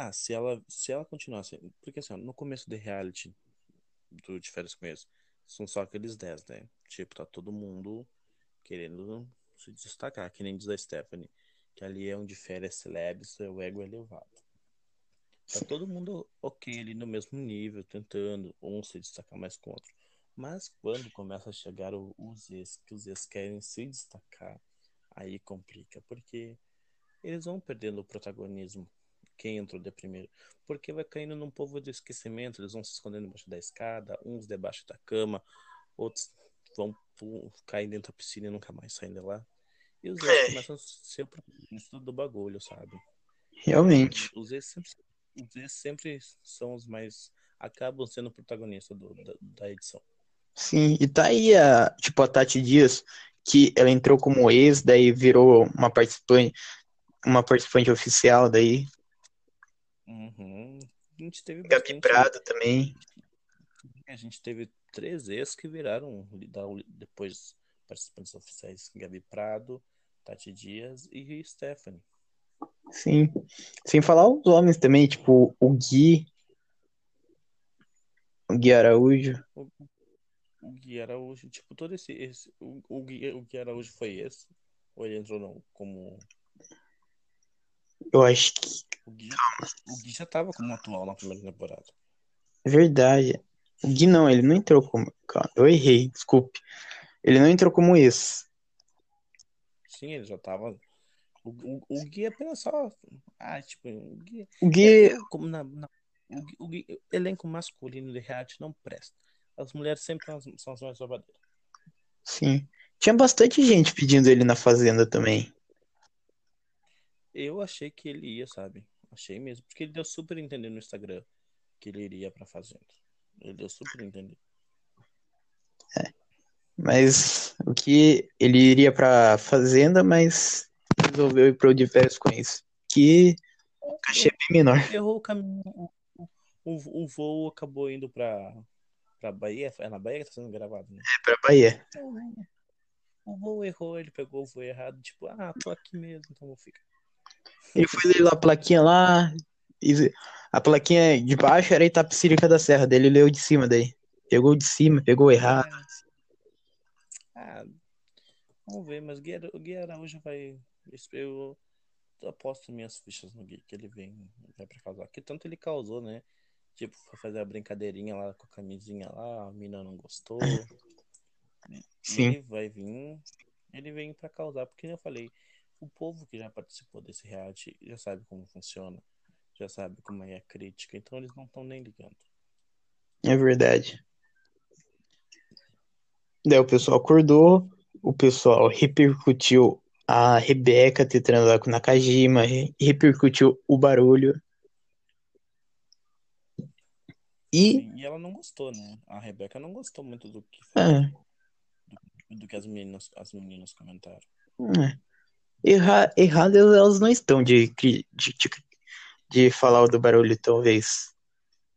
Speaker 2: Ah, se ela, se ela continuar assim. Porque assim, no começo do reality do De Férias com Ex, são só aqueles 10, né? Tipo, tá todo mundo querendo se destacar, que nem diz a Stephanie, que ali é onde férias celebres, o ego é elevado. Tá todo mundo ok ali no mesmo nível, tentando um se destacar mais que o outro. Mas quando começa a chegar os ex, que os ex querem se destacar, aí complica, porque eles vão perdendo o protagonismo. Quem entrou de primeiro. Porque vai caindo num povo de esquecimento, eles vão se escondendo debaixo da escada, uns debaixo da cama, outros vão cair dentro da piscina e nunca mais saem de lá. E os ex começam a ser o protagonista do bagulho, sabe?
Speaker 1: Realmente.
Speaker 2: Os ex sempre, os ex sempre são os mais. acabam sendo protagonistas do- da, da edição.
Speaker 1: Sim, e tá aí a, tipo, a Tati Dias, que ela entrou como ex, daí virou uma participante, uma participante oficial daí.
Speaker 2: Uhum. A gente teve
Speaker 1: Gabi
Speaker 2: bastante.
Speaker 1: Prado também.
Speaker 2: A gente teve três ex que viraram depois participantes oficiais: Gabi Prado, Tati Dias e Stephanie.
Speaker 1: Sim. Sem falar os homens também, tipo, o Gui. O Gui Araújo.
Speaker 2: O Gui Araújo, tipo, todo esse. esse o, o, Gui, o Gui Araújo foi esse? Ou ele entrou não, como.
Speaker 1: Eu acho que
Speaker 2: O Gui, o Gui já tava como atual na primeira temporada.
Speaker 1: é verdade. O Gui não, ele não entrou como. Eu errei, desculpe. Ele não entrou como ex.
Speaker 2: Sim, ele já tava. O, o, o Gui é apenas só. Ah, tipo, o Gui.
Speaker 1: O Gui,
Speaker 2: Como na, na- o, Gui- o Gui- elenco masculino de reality não presta. As mulheres sempre são as, são as mais babadeiras.
Speaker 1: sim. Tinha bastante gente pedindo ele na Fazenda também.
Speaker 2: Eu achei que ele ia, sabe? Achei mesmo. Porque ele deu super entender no Instagram que ele iria pra Fazenda. Ele deu super entender.
Speaker 1: Mas o que ele iria pra Fazenda, mas resolveu ir pro férias com isso. Que é bem menor.
Speaker 2: Errou o caminho. O, o, o voo acabou indo pra, pra Bahia. É na Bahia que tá sendo gravado, né?
Speaker 1: É pra Bahia.
Speaker 2: O voo errou, ele pegou o voo errado. Tipo, ah, tô aqui mesmo, então vou ficar.
Speaker 1: Ele foi ler a plaquinha lá. e a plaquinha de baixo era Itapecerica da Serra dele, ele leu de cima daí. Pegou de cima, pegou errado.
Speaker 2: Ah, vamos ver, mas Gui o Gui Araújo vai. Eu aposto minhas fichas no Gui, que ele vem vai pra causar. Que tanto ele causou, né? Tipo, foi fazer a brincadeirinha lá com a camisinha lá, a mina não gostou.
Speaker 1: Sim.
Speaker 2: Ele vai vir. Ele vem pra causar, porque eu falei, o povo que já participou desse reality já sabe como funciona, já sabe como é a crítica, então eles não estão nem ligando.
Speaker 1: É verdade. Daí o pessoal acordou, o pessoal repercutiu a Rebeca ter transado com Nakajima, re- repercutiu o barulho. E,
Speaker 2: E ela não gostou, né? A Rebeca não gostou muito do que
Speaker 1: é,
Speaker 2: do que as meninas, as meninas comentaram.
Speaker 1: é. Erra, erradas elas não estão de, de, de, de falar o do barulho, talvez.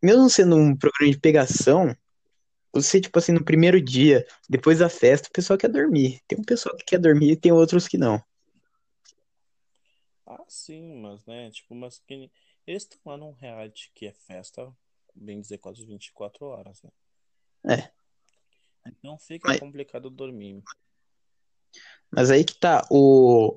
Speaker 1: Mesmo sendo um programa de pegação, você, tipo assim, no primeiro dia, depois da festa, o pessoal quer dormir. Tem um pessoal que quer dormir e tem outros que não.
Speaker 2: Ah, sim, mas, né, tipo, mas que... eles estão lá num reality que é festa, bem dizer, quase 24 horas, né?
Speaker 1: É.
Speaker 2: Então fica
Speaker 1: Mas-
Speaker 2: complicado dormir.
Speaker 1: Mas aí que tá, o,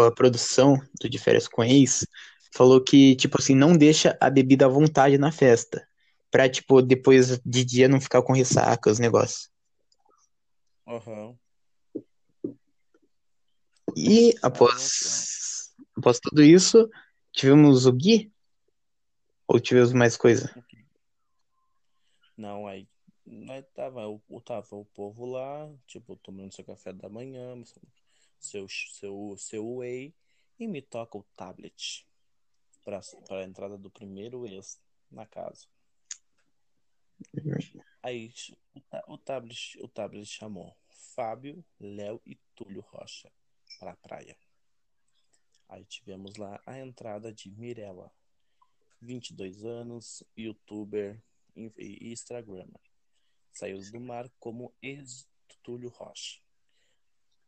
Speaker 1: a produção do De Férias com Ex falou que, tipo assim, não deixa a bebida à vontade na festa. Pra, tipo, depois de dia não ficar com ressaca, os negócios.
Speaker 2: Aham.
Speaker 1: E após, após tudo isso, tivemos o Gui? Ou tivemos mais coisa?
Speaker 2: Não, aí, aí tava, o, o- tava o povo lá, tipo, tomando seu café da manhã, seu, seu, seu whey, e me toca o tablet pra, pra entrada do primeiro ex na casa. Aí o, ta- o tablet, o tablet chamou Fábio, Léo e Túlio Rocha pra praia. Aí tivemos lá a entrada de Mirella, 22 anos, youtuber e instagrammer. Saiu do mar como ex Túlio Rocha.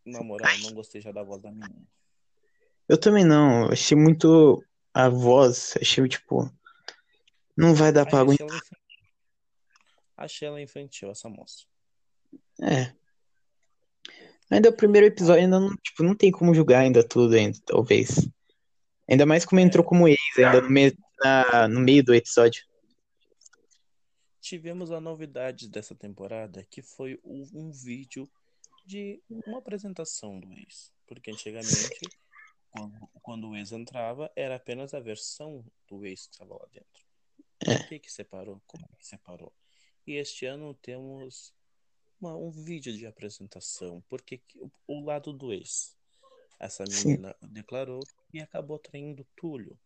Speaker 2: Na moral, não gostei já da voz da menina.
Speaker 1: Eu também não, achei muito a voz, achei tipo, não vai dar pra
Speaker 2: achei
Speaker 1: aguentar.
Speaker 2: ela infantil. Achei ela infantil, essa moça.
Speaker 1: É. Ainda o primeiro episódio ainda não, tipo, não tem como julgar ainda tudo ainda, talvez. Ainda mais como entrou como ex ainda no meio, na- no meio do episódio.
Speaker 2: Tivemos a novidade dessa temporada, que foi um vídeo de uma apresentação do ex. Porque antigamente, quando, quando o ex entrava, era apenas a versão do ex que estava lá dentro. Por que que separou? Como que separou? E este ano temos uma- um vídeo de apresentação. Porque que- o, o lado do ex. Essa
Speaker 1: Sim.
Speaker 2: menina declarou e acabou traindo Túlio.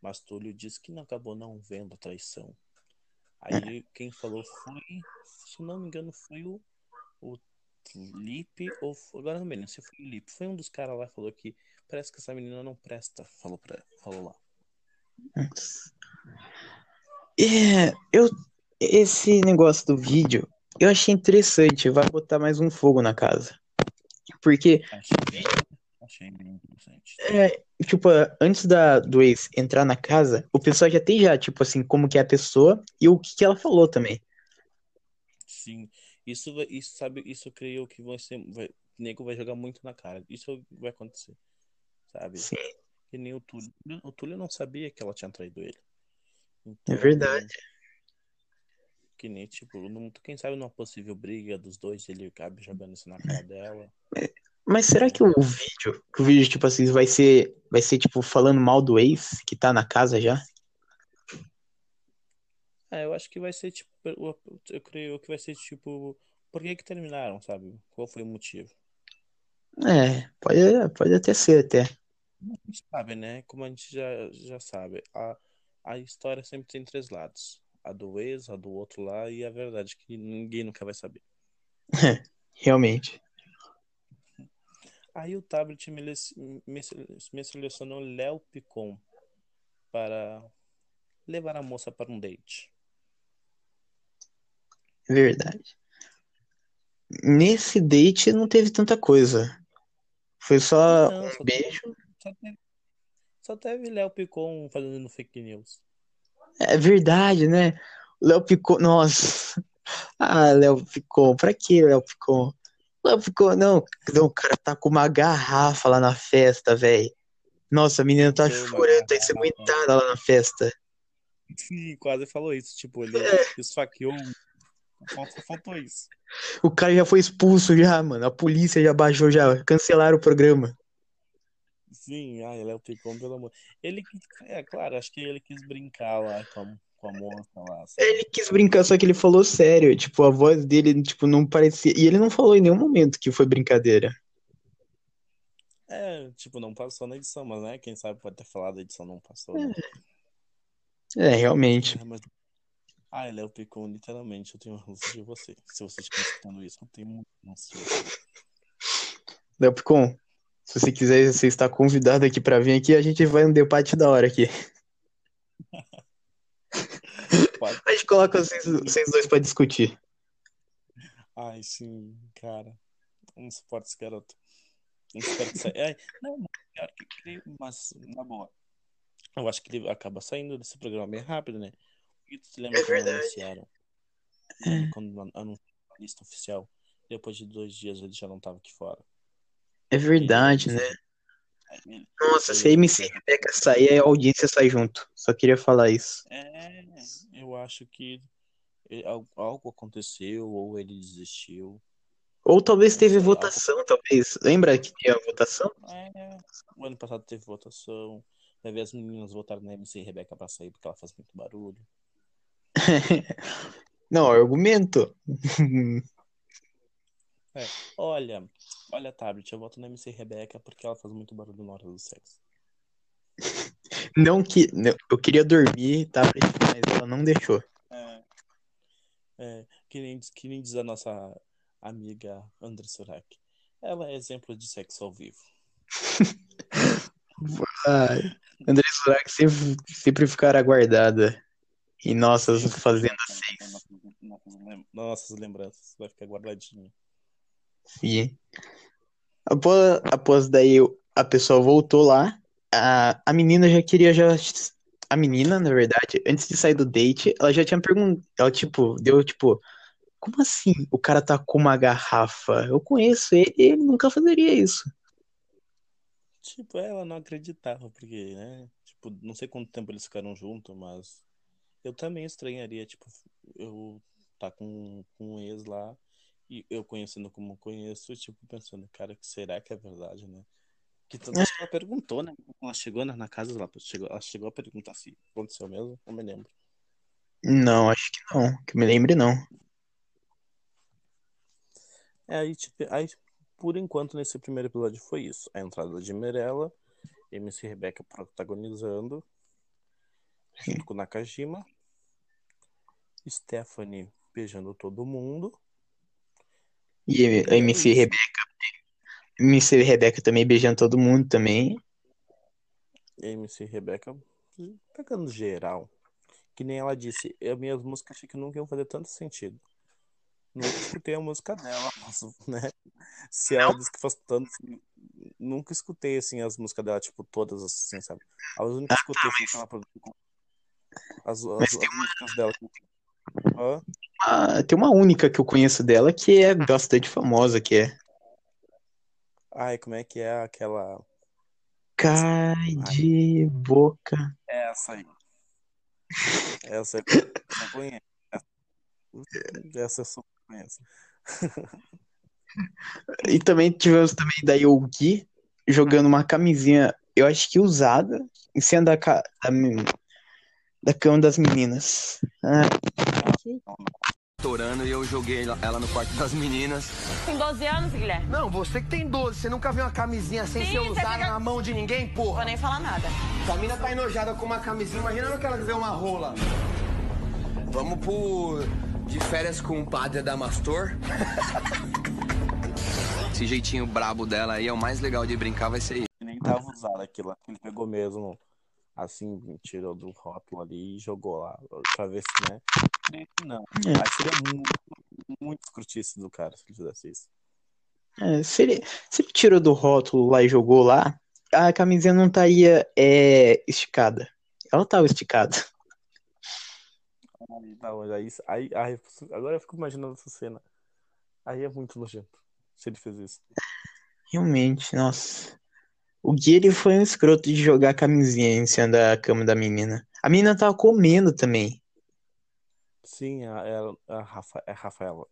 Speaker 2: Mas Túlio disse que não acabou não vendo a traição. Aí quem falou foi, se não me engano, foi o, o Lipe, ou agora não me lembro se foi o Lipe. Foi um dos caras lá que falou que parece que essa menina não presta. Falou, pra, falou lá.
Speaker 1: É, eu, esse negócio do vídeo, eu achei interessante, vai botar mais um fogo na casa. Porque,
Speaker 2: Achei achei bem interessante.
Speaker 1: é, tipo, antes da, do ex entrar na casa, o pessoal já tem já, tipo assim, como que é a pessoa e o que que ela falou também.
Speaker 2: Sim, isso, vai- isso sabe, isso eu creio que vai ser, vai, o nego vai jogar muito na cara. Isso vai acontecer, sabe?
Speaker 1: Sim.
Speaker 2: Que nem o Túlio. O Túlio não sabia que ela tinha traído ele.
Speaker 1: É
Speaker 2: Então,
Speaker 1: verdade.
Speaker 2: Que nem, tipo, num- quem sabe numa possível briga dos dois, ele acaba jogando isso na cara dela.
Speaker 1: Mas será que o vídeo, que o vídeo, tipo assim, vai ser, vai ser, tipo, falando mal do ex que tá na casa já?
Speaker 2: É, eu acho que vai ser, tipo, eu eu creio que vai ser, tipo, por que que terminaram, sabe? Qual foi o motivo?
Speaker 1: É, pode, pode até ser, até.
Speaker 2: A gente sabe, né? Como a gente já, já sabe, a, a história sempre tem três lados. A do ex, a do outro lá e a verdade, que ninguém nunca vai saber.
Speaker 1: Realmente.
Speaker 2: Aí o tablet me, me, me selecionou Léo Picon para levar a moça para um date.
Speaker 1: Verdade. Nesse date não teve tanta coisa. Foi só
Speaker 2: Não,
Speaker 1: um
Speaker 2: só
Speaker 1: beijo.
Speaker 2: Só teve, só teve Léo Picon fazendo fake news.
Speaker 1: É verdade, né? Léo Picon, nossa. Ah, Léo Picon, pra que Léo Picon? Léo Picon, não, não, o cara tá com uma garrafa lá na festa, velho. Nossa, a menina tá
Speaker 2: uma
Speaker 1: chorando, tá ensanguentada lá na festa.
Speaker 2: Sim, quase falou isso. Tipo, ele esfaqueou. Faltou, faltou isso.
Speaker 1: O cara já foi expulso já, mano. A polícia já baixou já, cancelaram o programa.
Speaker 2: Sim, ai, Léo Picon, pelo amor. Ele, é claro, acho que ele quis brincar lá com a, com a moça lá. sabe?
Speaker 1: Ele quis brincar, só que ele falou sério. Tipo, a voz dele, tipo, não parecia. E ele não falou em nenhum momento que foi brincadeira.
Speaker 2: É, tipo, não passou na edição, mas né, quem sabe pode ter falado, a edição não passou. né?
Speaker 1: É, realmente.
Speaker 2: É, mas... Ai, Léo Picon, literalmente, eu tenho ranço de você. Se você estiver escutando isso, eu tenho muito ranço de você.
Speaker 1: Léo Picon, se você quiser, você está convidado aqui pra vir aqui, a gente vai um debate da hora aqui. A gente coloca vocês, vocês dois pra discutir.
Speaker 2: Ai, sim, cara. Não suporto esse garoto. Não espero que saia. Ai, não, mas na boa. Eu acho que ele acaba saindo desse programa bem rápido, né? E tu te lembra
Speaker 1: É
Speaker 2: quando
Speaker 1: verdade.
Speaker 2: anunciaram? Lembra Quando an- anunciaram a lista oficial, depois de dois dias ele já não tava aqui fora.
Speaker 1: É verdade, né?
Speaker 2: Aí ele-
Speaker 1: Nossa, se a MC Rebeca sair, a audiência sai junto. Só queria falar isso.
Speaker 2: É, eu acho que algo aconteceu ou ele desistiu.
Speaker 1: Ou talvez teve
Speaker 2: lá.
Speaker 1: votação, talvez. Lembra que tinha votação?
Speaker 2: É, o ano passado teve votação. Vai ver as meninas votaram na MC Rebeca pra sair porque ela faz muito barulho.
Speaker 1: Não, argumento.
Speaker 2: Olha, olha, tablet, eu voto na MC Rebeca porque ela faz muito barulho na hora do sexo.
Speaker 1: Não que. não, eu queria dormir, tá? Mas ela não deixou.
Speaker 2: É, é que, nem, diz- que nem diz a nossa amiga André Surak. Ela é exemplo de sexo ao vivo.
Speaker 1: Ai, André Surak sempre, sempre ficará guardada em nossas fazendas.
Speaker 2: Nossas, nossas lem- nossas lembranças. Vai ficar guardadinho.
Speaker 1: E após, após daí a pessoa voltou lá, a, a menina já queria já a menina, na verdade, antes de sair do date, ela já tinha perguntado, ela tipo, deu tipo, como assim? O cara tá com uma garrafa. Eu conheço ele, e ele nunca fazeria isso.
Speaker 2: Tipo, ela não acreditava, porque, né? Tipo, não sei quanto tempo eles ficaram juntos, mas eu também estranharia, tipo, eu tá com, com um ex lá e eu conhecendo como conheço, tipo, pensando, cara, será que é verdade, né? Que tanto acho que ela perguntou, né? Ela chegou na, na casa, ela chegou, ela chegou a perguntar se aconteceu mesmo, não me lembro.
Speaker 1: Não, acho que não, que me lembre não.
Speaker 2: É, aí, tipo, aí, por enquanto, nesse primeiro episódio foi isso. A entrada de Mirella, MC Rebeca protagonizando, junto com Nakajima, Stephanie beijando todo mundo.
Speaker 1: E a MC Rebeca, MC Rebeca também beijando todo mundo também.
Speaker 2: E a MC Rebeca pegando geral. Que nem ela disse, as minhas músicas achei que nunca iam fazer tanto sentido. Nunca escutei a música dela, mas, né? Se ela disse que faz tanto. Nunca escutei assim as músicas dela, tipo, todas assim, sabe? As únicas que escutei foi que ela produziu. com- As, as,
Speaker 1: Mas
Speaker 2: as músicas dela. Hã?
Speaker 1: Ah, tem uma única que eu conheço dela que é bastante famosa, que é
Speaker 2: Ai, como é que é aquela.
Speaker 1: Cai de boca.
Speaker 2: Essa aí. Essa eu essa eu conheço. Essa eu só conheço.
Speaker 1: E também tivemos também daí o Gui jogando uma camisinha, eu acho que usada, em cima da, ca- da, da cama das meninas. Ah,
Speaker 4: Estourando e eu joguei ela no quarto das meninas.
Speaker 3: Tem 12 anos, Guilherme?
Speaker 4: Não, você que tem 12, você nunca viu uma camisinha sem
Speaker 3: Sim,
Speaker 4: ser usada
Speaker 3: fica-
Speaker 4: na mão de ninguém,
Speaker 3: Vou
Speaker 4: porra?
Speaker 3: nem falar nada.
Speaker 4: A mina tá enojada com uma camisinha, imagina que ela vê uma rola. Vamos pro... de férias com o padre Adamastor? Esse jeitinho brabo dela aí é o mais legal de brincar, vai ser isso.
Speaker 2: Nem tava usado aquilo. Ele pegou mesmo, assim, tirou do rótulo ali e jogou lá. Pra ver se, né? Que Não. Aí seria muito, muito do cara se ele fizesse isso.
Speaker 1: é, se, ele, se ele tirou do rótulo lá e jogou lá, a camisinha não estaria é, esticada. Ela tava esticada.
Speaker 2: Aí, não, aí, aí, aí, agora eu fico imaginando essa cena. Aí é muito nojento se ele fez isso.
Speaker 1: Realmente, nossa. O Gui ele foi um escroto de jogar a camisinha em cima da cama da menina. A menina tava comendo também.
Speaker 2: Sim, a, ela- a, Rafa, a Rafaela.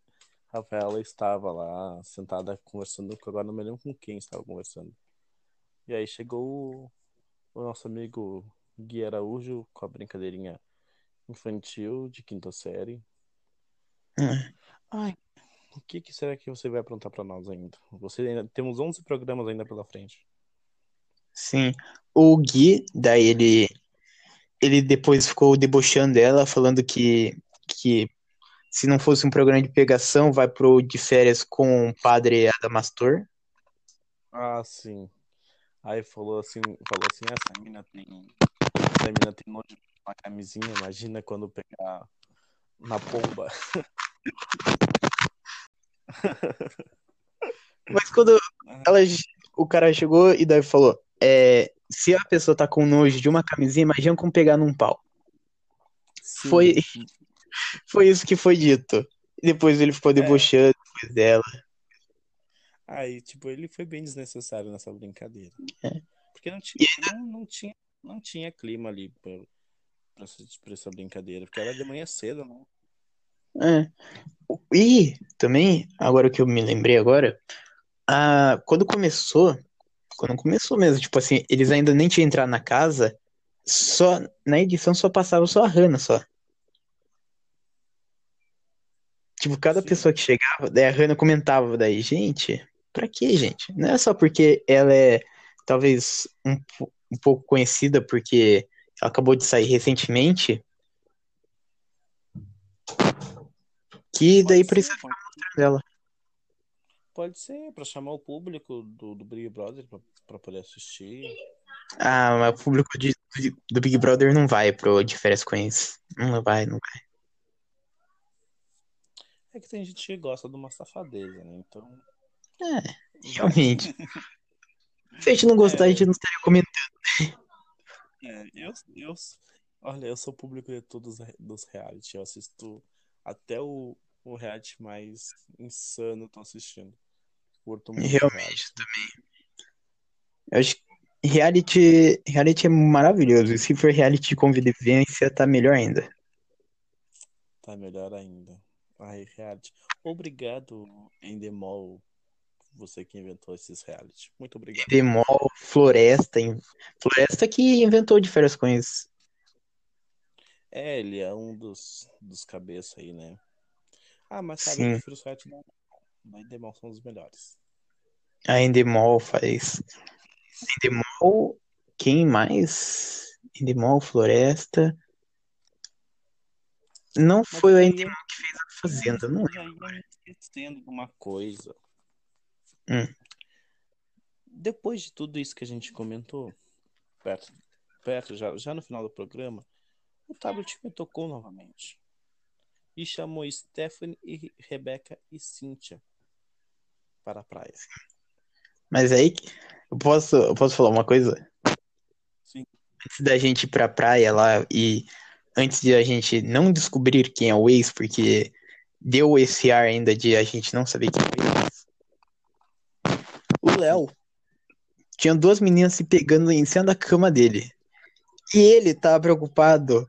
Speaker 2: Rafaela estava lá sentada conversando, agora não me lembro com quem estava conversando. E aí chegou o, o nosso amigo Gui Araújo com a brincadeirinha infantil de quinta série.
Speaker 1: Hum.
Speaker 2: Ai, o que, que será que você vai aprontar para nós ainda? Você ainda temos 11 programas ainda pela frente.
Speaker 1: Sim. O Gui, daí ele, ele depois ficou debochando dela, falando que, que se não fosse um programa de pegação, vai pro de férias com o padre Adamastor.
Speaker 2: Ah, sim. Aí falou assim, falou assim, essa mina tem, essa mina tem nojo de uma camisinha, imagina quando pegar na pomba.
Speaker 1: Mas quando ela, o cara chegou e daí falou: é, se a pessoa tá com nojo de uma camisinha, imagina como pegar num pau.
Speaker 2: Sim.
Speaker 1: Foi, foi isso que foi dito. Depois ele ficou debochando depois dela.
Speaker 2: Aí, tipo, ele foi bem desnecessário nessa brincadeira.
Speaker 1: É.
Speaker 2: Porque não tinha, não, não tinha, não tinha clima ali pra, pra, pra essa brincadeira. Porque era de manhã cedo, né?
Speaker 1: É. E também, agora que eu me lembrei agora, ah, quando começou, quando começou mesmo, tipo assim, eles ainda nem tinham entrado na casa, só na edição só passava só a Hannah só. Tipo, cada
Speaker 2: Sim.
Speaker 1: pessoa que chegava, daí a Hannah comentava daí, gente, pra quê, gente? Não é só porque ela é talvez um, um pouco conhecida porque ela acabou de sair recentemente, que daí precisa
Speaker 2: pode,
Speaker 1: dela.
Speaker 2: Pode ser, pra chamar o público do, do Big Brother pra, pra poder assistir.
Speaker 1: Ah, mas o público de- do Big Brother não vai pro de férias com eles. Não vai, não vai.
Speaker 2: É que tem gente que gosta de uma safadeza, né? Então,
Speaker 1: Realmente. Se a gente não gostar, a gente não estaria comentando.
Speaker 2: é, eu, eu, olha, eu sou público de todos dos reality. Eu assisto até o, o reality mais insano, eu tô assistindo. Curto muito
Speaker 1: Realmente,
Speaker 2: reality.
Speaker 1: também. Eu acho que reality, reality é maravilhoso. E se for reality de convivência, tá melhor ainda.
Speaker 2: Tá melhor ainda. Ai, reality. Obrigado, Endemol, você que inventou esses reality. Muito obrigado.
Speaker 1: Demol, Floresta. Floresta que inventou de férias com eles.
Speaker 2: É, ele é um dos, dos cabeças aí, né? Ah, mas sabe,
Speaker 1: Sim.
Speaker 2: eu prefiro o site da Endemol, são os melhores.
Speaker 1: A Endemol faz. Endemol, quem mais? Endemol, Floresta. Não
Speaker 2: Mas
Speaker 1: foi o Endemol que fez a Fazenda, não
Speaker 2: eu ia me esquecendo de uma coisa.
Speaker 1: Hum.
Speaker 2: Depois de tudo isso que a gente comentou, perto, perto já, já no final do programa, o tablet me tocou novamente. E chamou Stephanie, e Rebeca e Cíntia para a praia.
Speaker 1: Mas aí, eu posso, eu posso falar uma coisa?
Speaker 2: Sim.
Speaker 1: Antes da gente ir pra praia lá e antes de a gente não descobrir quem é o ex, porque deu esse ar ainda de a gente não saber quem é o ex. O Léo tinha duas meninas se pegando em cima da cama dele. E ele tava preocupado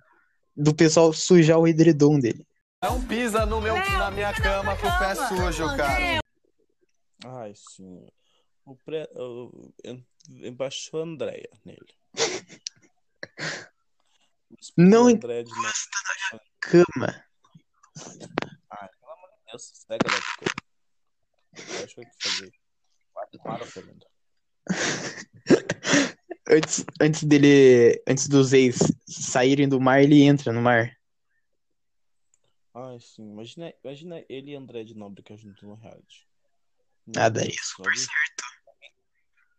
Speaker 1: do pessoal sujar o edredom dele.
Speaker 4: Não pisa no meu, na minha cama com o pé sujo, cara.
Speaker 2: Ai, sim. O pré, o, em- embaixou a Andréia nele.
Speaker 1: Não
Speaker 2: André de novo.
Speaker 1: Cama.
Speaker 2: Ai, pelo amor de Deus, cega da Deixa eu fazer. Para, Fernando.
Speaker 1: Antes, antes dele. Antes dos ex saírem do mar, ele entra no mar.
Speaker 2: Ai, sim. Imagina, imagina ele e André de Nóbrega junto no reality.
Speaker 1: Ah,
Speaker 2: Meu
Speaker 1: daria
Speaker 2: Deus,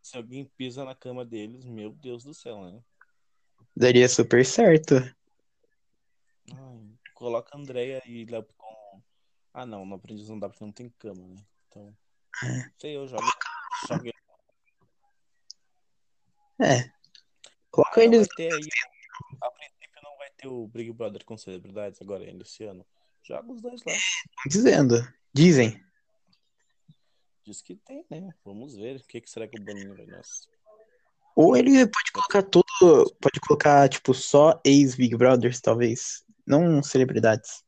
Speaker 2: se alguém- pisa na cama deles, meu Deus do céu, né?
Speaker 1: Daria super certo.
Speaker 2: Ai, coloca a Andréia e Léo com. Ah, não, no aprendiz não dá porque não tem cama, né? Então. Sei eu, jogo. jogo.
Speaker 1: É. Coloca
Speaker 2: Ah,
Speaker 1: eles.
Speaker 2: ter aí. A princípio não vai ter o Big Brother com celebridades agora ainda esse ano. Joga os dois lá.
Speaker 1: Dizendo. Dizem.
Speaker 2: Diz que tem, né? Vamos ver. O que, que será que o Boninho vai nos.
Speaker 1: Ou ele pode colocar todo. Pode colocar, tipo, só ex-Big Brothers, talvez. Não celebridades.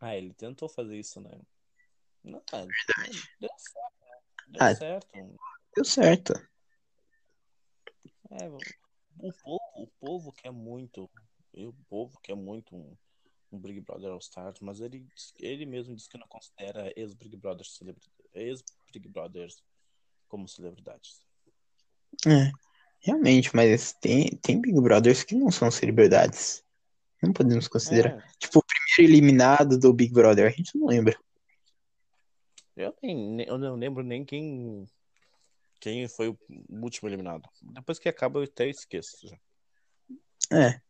Speaker 2: Ah, ele tentou fazer isso, né? Não, é,
Speaker 1: Verdade.
Speaker 2: Deu certo, né? Deu
Speaker 1: Ah.
Speaker 2: certo.
Speaker 1: Deu certo.
Speaker 2: É, o povo, o povo quer muito. O povo quer muito um, um Big Brother All Stars, mas ele, ele mesmo diz que não considera ex-Big Brothers celebri- ex-Big Brothers como celebridades.
Speaker 1: É. Realmente, mas tem, tem Big Brothers que não são celebridades. Não podemos considerar.
Speaker 2: É,
Speaker 1: Tipo, o primeiro eliminado do Big Brother, a gente não lembra.
Speaker 2: eu, nem, nem- eu não lembro nem quem, quem foi o último eliminado. Depois que acaba, eu até esqueço. já.
Speaker 1: É.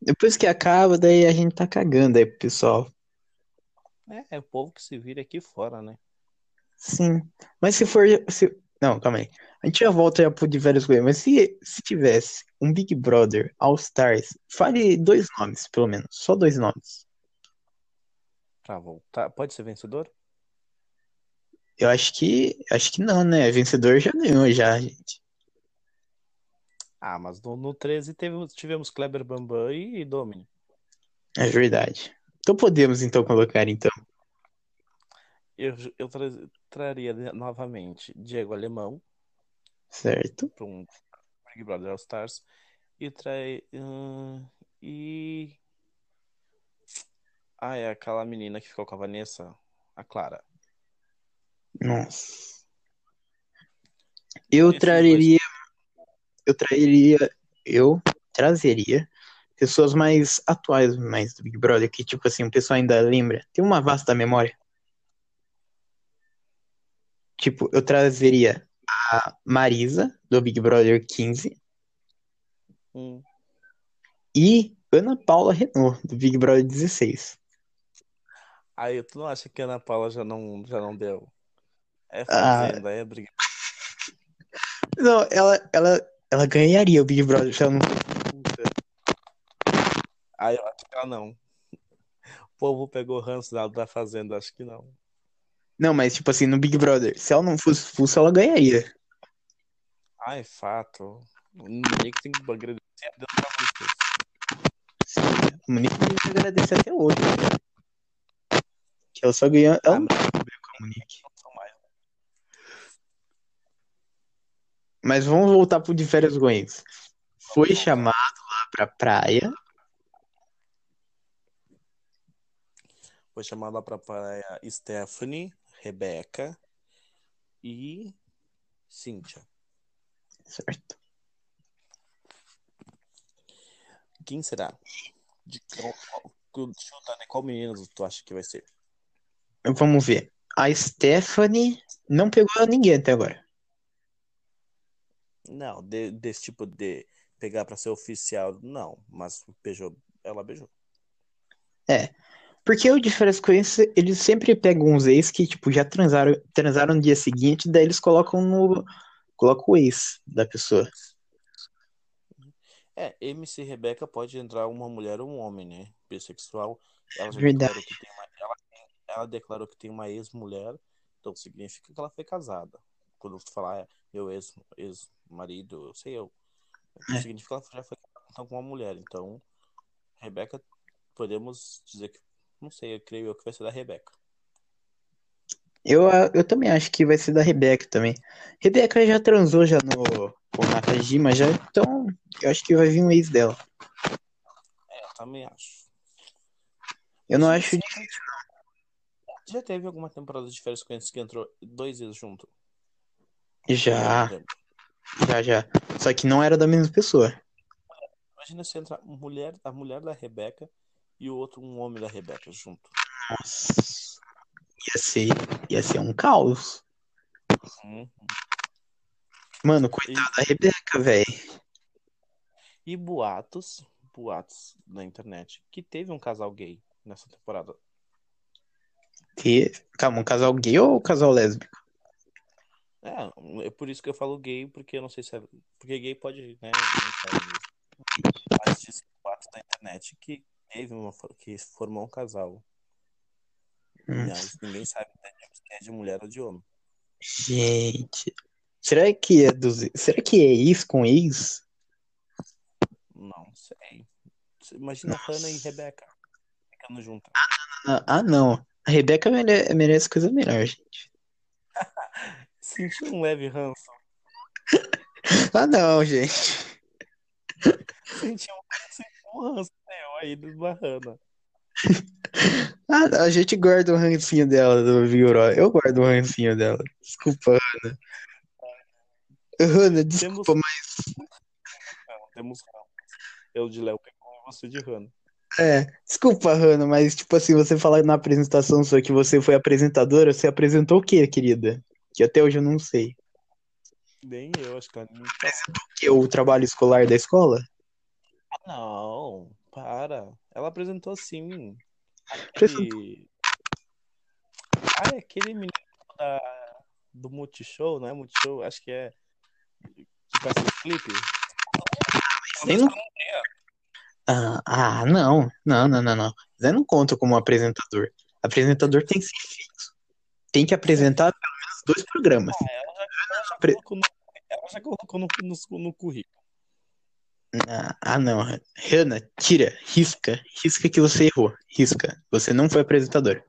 Speaker 1: Depois que acaba, daí a gente tá cagando aí pro pessoal.
Speaker 2: É, é o povo que se vira aqui fora, né?
Speaker 1: Sim. Mas se for. se- Não, calma aí. A gente já volta já pro de várias coisas. Mas se, se tivesse um Big Brother All Stars, fale dois nomes, pelo menos. Só dois nomes.
Speaker 2: Pra voltar. Pode ser vencedor?
Speaker 1: Eu acho que. Acho que não, né? Vencedor já ganhou, já, gente.
Speaker 2: Ah, mas no, no 13 teve, tivemos Kleber Bambam e, e Domini.
Speaker 1: É verdade. Então podemos então colocar então.
Speaker 2: Eu, eu tra- traria novamente Diego Alemão
Speaker 1: Certo?
Speaker 2: para um Big Brother All Stars e trai hum, e ah é aquela menina que ficou com a Vanessa, a Clara.
Speaker 1: Nossa. Eu
Speaker 2: Esses
Speaker 1: traria. Eu traria. Eu trazeria pessoas mais atuais, mais do Big Brother, que tipo assim, o pessoal ainda lembra. Tem uma vasta memória. Tipo, eu trazeria a Marisa, do Big Brother 15,
Speaker 2: Hum,
Speaker 1: e Ana Paula Renault, do Big Brother 16.
Speaker 2: Aí tu não acha que a Ana Paula já não já não deu? É
Speaker 1: Ah.
Speaker 2: fazenda, é briga.
Speaker 1: Não, ela, ela, ela ganharia o Big Brother se ela não fosse expulsa.
Speaker 2: Aí eu acho que ela não. O povo pegou ranço da, da fazenda, acho que não.
Speaker 1: Não, mas tipo assim, no Big Brother, se ela não fosse expulsa, ela ganharia.
Speaker 2: Ah, é fato. Ninguém que tem que agradecer a Deus por isso.
Speaker 1: Sim, o Monique vai agradecer até hoje. Que ela só ganhou. Ela
Speaker 2: Ah,
Speaker 1: não
Speaker 2: mas
Speaker 1: descobriu com a Monique.
Speaker 2: não são mais.
Speaker 1: Mas vamos voltar pro de férias Goiás. Foi chamado lá pra praia.
Speaker 2: Foi chamado lá pra praia Stephanie, Rebeca e Cíntia.
Speaker 1: Certo.
Speaker 2: Quem será? De qual, né? Qual menino tu acha que vai ser?
Speaker 1: Vamos ver. A Stephanie não pegou ninguém até agora.
Speaker 2: Não, de- desse tipo de pegar pra ser oficial, não. Mas beijou, ela beijou.
Speaker 1: Porque o de Goiás, eles sempre pegam uns ex que, tipo, já transaram, transaram no dia seguinte, daí eles colocam no. Colocam o ex da pessoa.
Speaker 2: É, MC Rebeca pode entrar uma mulher ou um homem, né? Bissexual. Ela
Speaker 1: Verdade.
Speaker 2: declarou que tem uma, ela, ela declarou que tem uma ex-mulher, então significa que ela foi casada. Quando tu falar meu ex- ex-marido, sei eu.
Speaker 1: É.
Speaker 2: Significa que ela já foi com uma mulher. Então, Rebeca, podemos dizer que. Não sei, eu creio eu que vai ser da Rebeca.
Speaker 1: Eu, eu também acho que vai ser da Rebeca também. Rebeca já transou já no com Nakajima já, então eu acho que vai vir um ex dela.
Speaker 2: É, eu também acho.
Speaker 1: Eu não acho
Speaker 2: sempre- Já teve alguma temporada de férias com eles que entrou dois vezes junto?
Speaker 1: Já,
Speaker 2: lembro.
Speaker 1: já, já. Só que não era da mesma pessoa.
Speaker 2: Imagina se entra mulher, a mulher da Rebeca e o outro um homem da Rebeca junto.
Speaker 1: Nossa. Ia ser, ia ser um caos.
Speaker 2: Uhum.
Speaker 1: Mano, coitada da Rebeca, velho.
Speaker 2: E boatos, boatos na internet, que teve um casal gay nessa temporada.
Speaker 1: Que... Calma, um casal gay ou um casal lésbico?
Speaker 2: É, é por isso que eu falo gay, porque eu não sei se é. Porque gay pode, né? Mas diz boatos na internet que teve uma. que formou um casal.
Speaker 1: Hum.
Speaker 2: Mas ninguém sabe se é de mulher ou de homem.
Speaker 1: Gente. Será que é dos. Será que é ex com ex?
Speaker 2: Não sei. Imagina Hannah e Rebeca ficando juntas.
Speaker 1: Ah, ah, não. A Rebeca mere- merece coisa melhor, gente.
Speaker 2: Senti um leve ranço.
Speaker 1: Ah, não, gente.
Speaker 2: Senti um, um ranço aí do Hannah.
Speaker 1: Ah, não, a gente guarda o rancinho dela do Vigoró. Eu guardo o rancinho dela. Desculpa, Ana. Ana, desculpa,
Speaker 2: Temos-
Speaker 1: mas.
Speaker 2: Não, temos. Eu de Léo pegou e você de Hannah.
Speaker 1: É, desculpa, Hanna, mas tipo assim, você falar na apresentação sua que você foi apresentadora, você apresentou o quê, querida? Que até hoje eu não sei.
Speaker 2: Nem eu, acho que ela nem
Speaker 1: O quê? O trabalho escolar da escola?
Speaker 2: Não, Para. Ela apresentou sim.
Speaker 1: Apresentou.
Speaker 2: Aquele... Ah, é aquele menino da... do Multishow, não é Multishow? Acho que é. Que faz o clipe.
Speaker 1: Não... Ah, ah, não. Não, não, não, não. Zé não conta como apresentador. Apresentador tem que ser fixo. Tem que apresentar pelo dois programas.
Speaker 2: Ah, ela já, ela colocou, no, ela já colocou no, no, no currículo.
Speaker 1: Ah, ah, não. Hanna, tira, risca. Risca que você errou. Risca. Você não foi apresentador.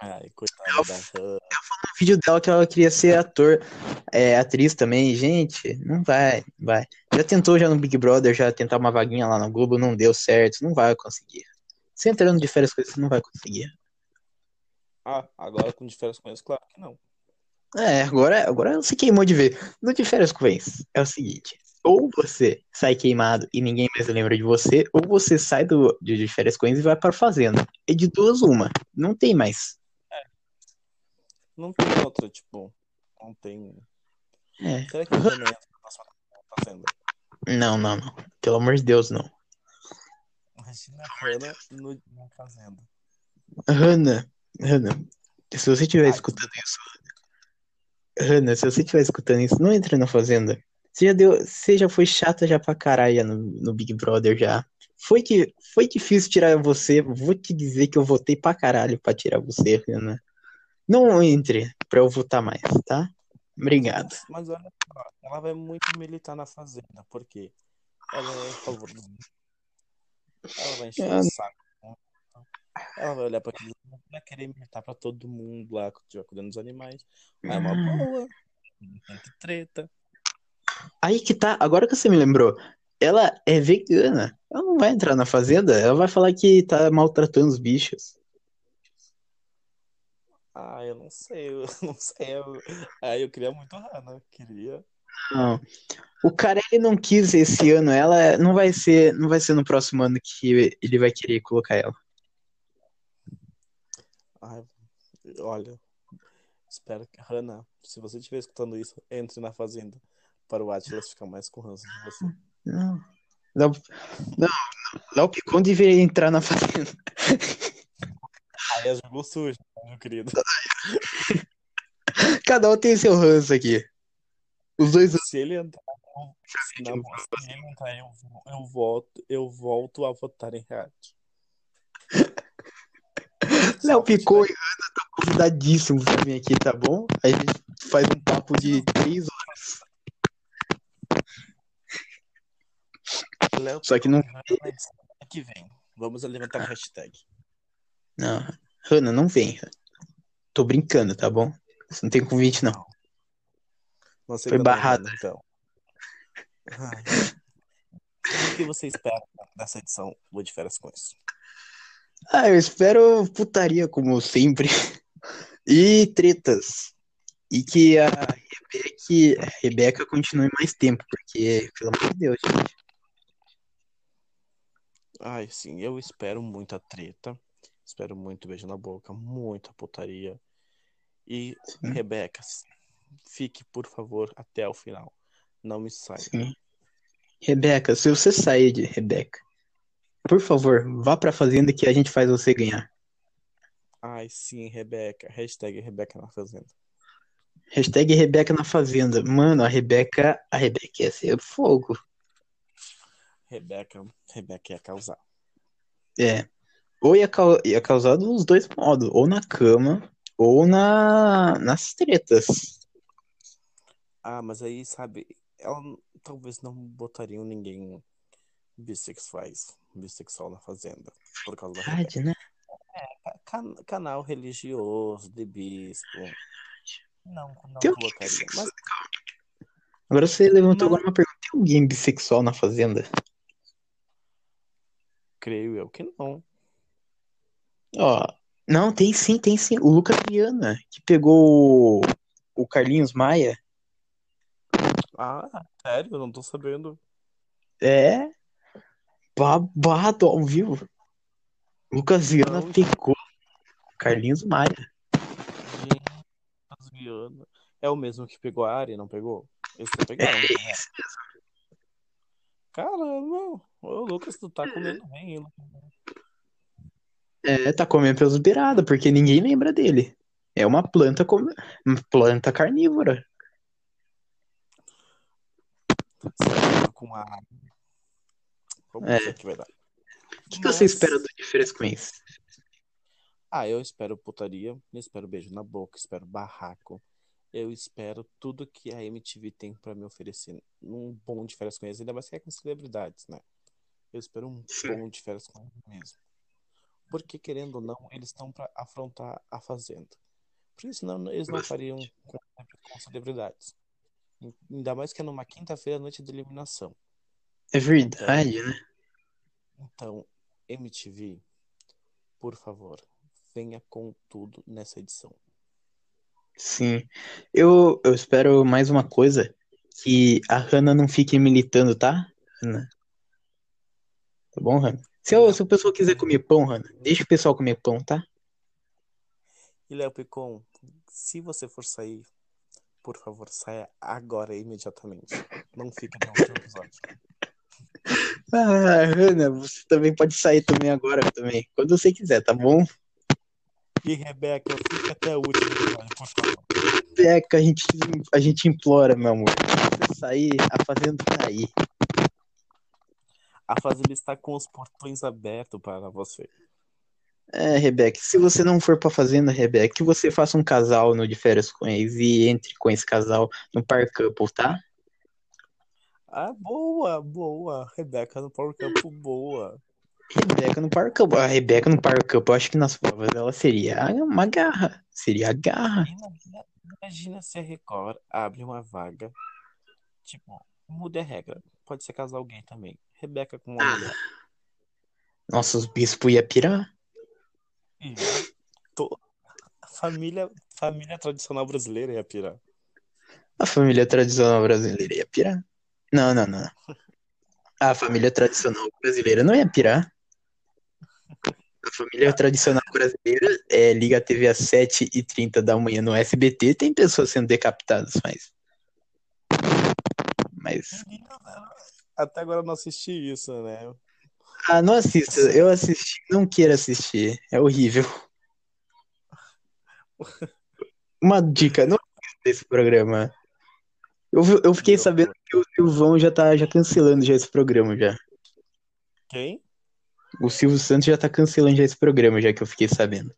Speaker 2: Ai, coitada da Hannah.
Speaker 1: No vídeo dela que ela queria ser ator, é, atriz também. Gente, não vai, não vai. Já tentou já no Big Brother, já tentar uma vaguinha lá no Globo, não deu certo. Não vai conseguir. Você entrando de férias com isso, você não vai conseguir.
Speaker 2: Ah, agora com diferença com eles, claro que não.
Speaker 1: É, agora, agora você queimou de ver. No de férias com ex, é o seguinte. Ou você sai queimado e ninguém mais lembra de você, ou você sai do, de, de férias com ex e vai para fazenda. É de duas uma. Não tem mais.
Speaker 2: Não tem outra, tipo. Não tem.
Speaker 1: É.
Speaker 2: Será que Hannah entra na Fazenda?
Speaker 1: Não, não, não. Pelo amor de Deus, não.
Speaker 2: Imagina a Hannah no, na Fazenda.
Speaker 1: Hanna, Hanna, se você estiver escutando isso, Hanna, se você estiver escutando isso, não entre na fazenda. Você já deu, você já foi chata já pra caralho no, no Big Brother já. Foi que foi difícil tirar você. Vou te dizer que eu votei pra caralho pra tirar você, Hanna. Não entre pra eu votar mais, tá? Obrigado.
Speaker 2: Mas, olha só, ela vai muito militar na Fazenda, porque ela é a favor do. Ela vai encher o saco. Ela vai olhar pra aquilo e vai querer militar pra todo mundo lá cuidando dos animais. Ah, é uma boa. Não tem que treta.
Speaker 1: Aí que tá, agora que você me lembrou, ela é vegana. Ela não vai entrar na fazenda, ela vai falar que tá maltratando os bichos.
Speaker 2: Ah, eu não sei, eu não sei. Eu... Ah, eu queria muito a Hannah, queria.
Speaker 1: Não. O cara ele não quis esse ano, ela não vai ser, não vai ser no próximo ano que ele vai querer colocar ela.
Speaker 2: Ai, olha, espero que. Hannah, se você estiver escutando isso, entre na Fazenda para o Atlas ficar mais com ranço de você.
Speaker 1: Não. Léo, não, Léo Picon deveria entrar na fazenda.
Speaker 2: Aí é jogo sujo, meu querido.
Speaker 1: Cada um tem seu ranço aqui. Os dois
Speaker 2: Se ele entrar, se, não, se ele entrar, eu, eu volto, eu volto a votar em reality.
Speaker 1: Léo Picon e Ana estão convidadíssimos pra vir aqui, tá bom? A gente faz um papo de três horas.
Speaker 2: Léo
Speaker 1: Só que não.
Speaker 2: Que vem. Vamos levantar a hashtag.
Speaker 1: Não, Hanna, não vem. Tô brincando, tá bom? Você não tem convite, não. Foi
Speaker 2: é,
Speaker 1: barrada.
Speaker 2: então. O que você espera dessa edição do De Férias com isso?
Speaker 1: Ah, eu espero putaria, como sempre. E tretas. E que a Rebeca, a Rebeca continue mais tempo, porque, pelo amor de Deus, gente.
Speaker 2: Ai, sim, eu espero muita treta. Espero muito beijo na boca, muita putaria. E,
Speaker 1: Sim.
Speaker 2: Rebeca, fique, por favor, até o final. Não me saia.
Speaker 1: Sim. Rebeca, se você sair de Rebeca, por favor, vá pra fazenda que a gente faz você ganhar.
Speaker 2: Ai, sim, Rebeca. Hashtag Rebeca na Fazenda.
Speaker 1: Hashtag Rebeca na fazenda. Mano, a Rebeca, a Rebeca ia ser fogo.
Speaker 2: Rebeca, Rebeca ia causar.
Speaker 1: É. Ou ia, ia causar dos dois modos, ou na cama, ou na, nas tretas.
Speaker 2: Ah, mas aí, sabe, ela talvez não botariam ninguém bissexuais, bissexual na Fazenda, por causa da Rebeca.
Speaker 1: Verdade, né?
Speaker 2: Can- canal religioso de bispo. Não, não
Speaker 1: Tem alguém
Speaker 2: colocaria. Mas
Speaker 1: Agora você levantou
Speaker 2: Não.
Speaker 1: agora uma pergunta. Tem alguém bissexual na fazenda?
Speaker 2: creio eu que não.
Speaker 1: Ó, não, tem sim, tem sim. O Lucas Viana, que pegou o, o Carlinhos Maia.
Speaker 2: Ah, sério? Eu não tô sabendo.
Speaker 1: É babado ao vivo. Lucas Viana
Speaker 2: Não.
Speaker 1: pegou o Carlinhos Maia.
Speaker 2: Lucas Viana. É o mesmo que pegou a Ari, não pegou? Eles estão pegando.
Speaker 1: É
Speaker 2: né?
Speaker 1: isso.
Speaker 2: Caramba. Ô, Lucas, tu tá comendo bem, hein?
Speaker 1: É, tá comendo pelas beiradas, porque ninguém lembra dele. É uma planta, com... uma planta carnívora.
Speaker 2: Certo, com a. Vamos
Speaker 1: É.
Speaker 2: ver o que vai dar.
Speaker 1: O que, que você espera do de férias com isso?
Speaker 2: Ah, eu espero putaria, eu espero beijo na boca, espero barraco. Eu espero tudo que a MTV tem pra me oferecer num bom de férias com eles, ainda mais que é com celebridades, né? Eu espero um
Speaker 1: Sim.
Speaker 2: bom de férias com eles mesmo. Porque, querendo ou não, eles estão pra afrontar a Fazenda. Porque senão eles não fariam com, com celebridades. Ainda mais que é numa quinta-feira, noite de eliminação.
Speaker 1: É verdade, né?
Speaker 2: Então, MTV, por favor, venha com tudo nessa edição.
Speaker 1: Sim. Eu, eu espero mais uma coisa, que a Hannah não fique militando, tá? Hannah. Tá bom, Hannah? Se, eu- se o pessoal quiser comer pão, Hannah, deixa o pessoal comer pão, tá?
Speaker 2: E Léo Picon, se você for sair, por favor, saia agora, imediatamente. Não fique até o episódio.
Speaker 1: Ah, Hannah, você também pode sair também agora também, quando você quiser, tá bom?
Speaker 2: E Rebeca, fique até o último por favor.
Speaker 1: Beca, a gente, a gente implora, meu amor. Você sair, a fazenda tá aí.
Speaker 2: A Fazenda está com os portões abertos para você.
Speaker 1: É, Rebeca, se você não for pra fazenda, Rebeca, que você faça um casal no de férias com eles e entre com esse casal no Par Couple, tá?
Speaker 2: Ah, boa, boa. Rebeca no Power Campo, boa.
Speaker 1: Rebeca no Par Couple. A Rebeca no Par Couple, eu acho que nas provas dela seria uma garra. Seria a garra.
Speaker 2: Imagina, imagina se a Record abre uma vaga. Tipo, muda a regra. Pode ser casal gay também. Rebeca com uma mulher.
Speaker 1: Nossa, os bispos iam pirar.
Speaker 2: To- família, família tradicional brasileira ia pirar.
Speaker 1: A família tradicional brasileira ia pirar. Não, não, não. A família tradicional brasileira não ia pirar. A família tradicional brasileira é, liga a TV às 7h30 da manhã no SBT, tem pessoas sendo decapitadas, mas. Mas.
Speaker 2: Até agora eu não assisti isso, né?
Speaker 1: Ah, não assista. Eu assisti, não quero assistir. É horrível. Uma dica, não assista esse programa. Eu, eu fiquei sabendo que o Silvão já tá já cancelando já esse programa já.
Speaker 2: Quem?
Speaker 1: O Silvio Santos já tá cancelando já esse programa, já que eu fiquei sabendo.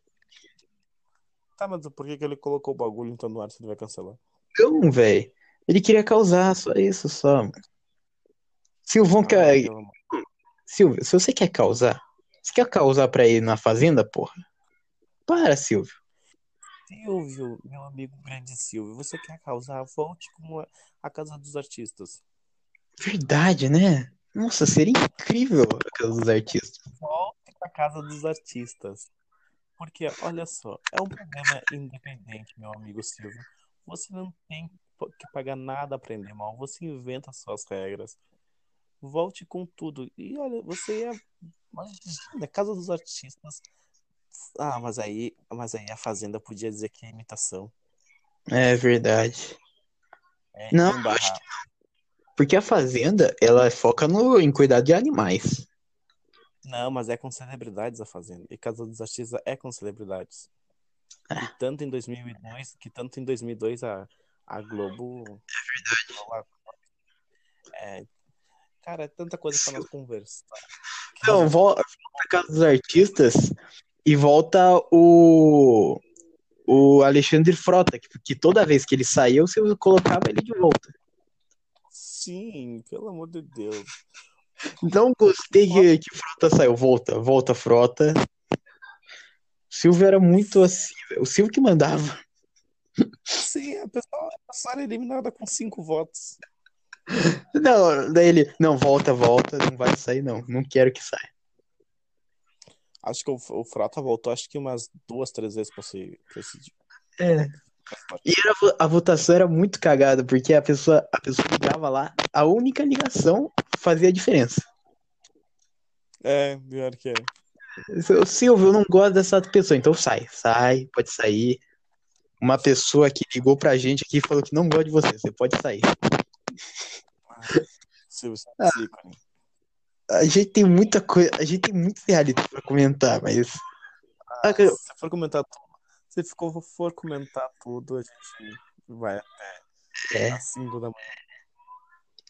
Speaker 2: Tá, mas por que, que ele colocou o bagulho então no ar se ele vai cancelar?
Speaker 1: Não, velho. Ele queria causar, só isso, só. mano. Silvão
Speaker 2: Ah,
Speaker 1: quer. Silvio, se você quer causar, você quer causar pra ir na fazenda, porra? Para, Silvio.
Speaker 2: Silvio, meu amigo grande Silvio, você quer causar? Volte como a, Casa dos Artistas.
Speaker 1: Verdade, né? Nossa, seria incrível a casa dos artistas.
Speaker 2: Volte pra Casa dos Artistas. Porque, olha só, é um programa independente, meu amigo Silvio. Você não tem que pagar nada pra aprender mal. Você inventa as suas regras. Volte com tudo. E olha, você ia. Imagina, Casa dos Artistas. Ah, mas aí, mas aí a Fazenda podia dizer que é imitação.
Speaker 1: É verdade.
Speaker 2: É,
Speaker 1: Não,
Speaker 2: barrar.
Speaker 1: acho Porque a fazenda, ela foca no, em cuidar de animais.
Speaker 2: Não, mas é com celebridades a Fazenda. E Casa dos Artistas é com celebridades.
Speaker 1: Ah.
Speaker 2: E tanto em 2002, que tanto em 2002 a, a Globo... É verdade. É, cara, é tanta coisa pra nós conversar.
Speaker 1: Então, volta a casa dos artistas e volta o o Alexandre Frota, que, que toda vez que ele saía, você colocava ele de volta.
Speaker 2: Sim, pelo amor de Deus.
Speaker 1: Não gostei que, que Frota saiu. Volta, volta, Frota. O Silvio era muito assim, velho. O Silvio que mandava.
Speaker 2: Sim, a pessoa, a pessoa era eliminada com cinco votos.
Speaker 1: Não, daí ele, não, volta, volta, não vai sair, não. Não quero que saia.
Speaker 2: Acho que o, o Frota voltou, acho que umas duas, três vezes pra pra esse
Speaker 1: É. E era, a votação era muito cagada, porque a pessoa, a pessoa ligava lá, a única ligação fazia a diferença.
Speaker 2: É, pior que é.
Speaker 1: Silvio, eu não gosto dessa pessoa, então sai, sai, pode sair. Uma pessoa que ligou pra gente aqui e falou que não gosta de você, você pode sair.
Speaker 2: Silvio Santos ícone.
Speaker 1: A gente tem muita coisa. A gente tem muito reality pra comentar, mas. Ah,
Speaker 2: Se for comentar tudo, se ficou, for comentar tudo, a gente vai até
Speaker 1: É.
Speaker 2: às 5 da manhã.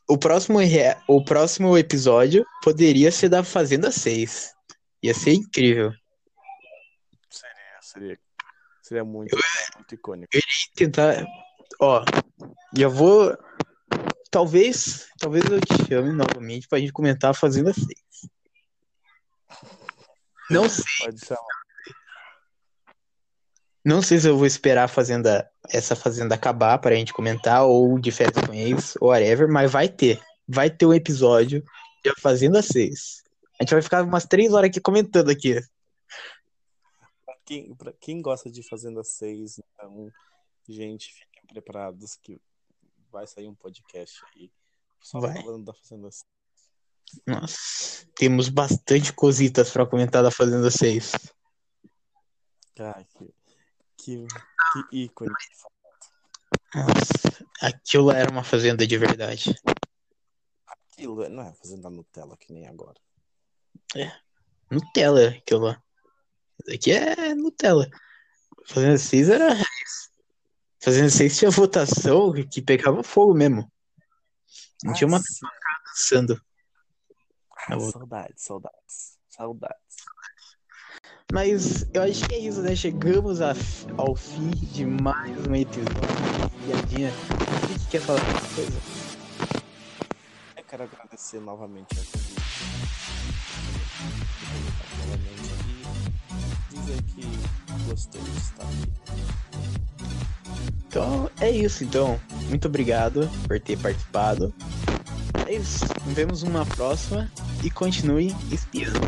Speaker 1: O próximo, rea- o próximo episódio poderia ser da Fazenda 6. Ia ser incrível.
Speaker 2: Seria, seria, seria muito, muito icônico.
Speaker 1: Tentar. Ó, já vou. Talvez. Talvez eu te chame novamente pra gente comentar a Fazenda 6. Não sei.
Speaker 2: Pode chamar.
Speaker 1: Não sei se eu vou esperar a fazenda, essa fazenda acabar pra gente comentar, ou de férias com eles, ou whatever, mas vai ter. Vai ter um episódio de A Fazenda 6. A gente vai ficar umas três horas aqui comentando aqui.
Speaker 2: Pra quem, pra quem gosta de Fazenda 6, então, gente, fiquem preparados que vai sair um podcast aí. Só
Speaker 1: Vai.
Speaker 2: falando da Fazenda 6.
Speaker 1: Nossa, temos bastante cositas pra comentar da Fazenda 6.
Speaker 2: Ai, que, que, que ícone.
Speaker 1: Nossa, aquilo era uma fazenda de verdade.
Speaker 2: Aquilo não é Fazenda Nutella que nem agora.
Speaker 1: Nutella, aquilo lá. Isso aqui é Nutella. Fazenda 6 era raiz. Fazenda 6 tinha votação que pegava fogo mesmo. Não tinha uma
Speaker 2: sim.
Speaker 1: dançando.
Speaker 2: Ah, saudades, saudades, saudades.
Speaker 1: Mas eu acho que é isso, né? Chegamos a- ao fim de mais um episódio. Piadinha. O que que quer falar alguma coisa?
Speaker 2: Eu quero agradecer novamente a Felipe. novamente e dizer que gostei de estar aqui.
Speaker 1: Então é isso, então. Muito obrigado por ter participado. É isso. Nos vemos numa próxima e continue espiando.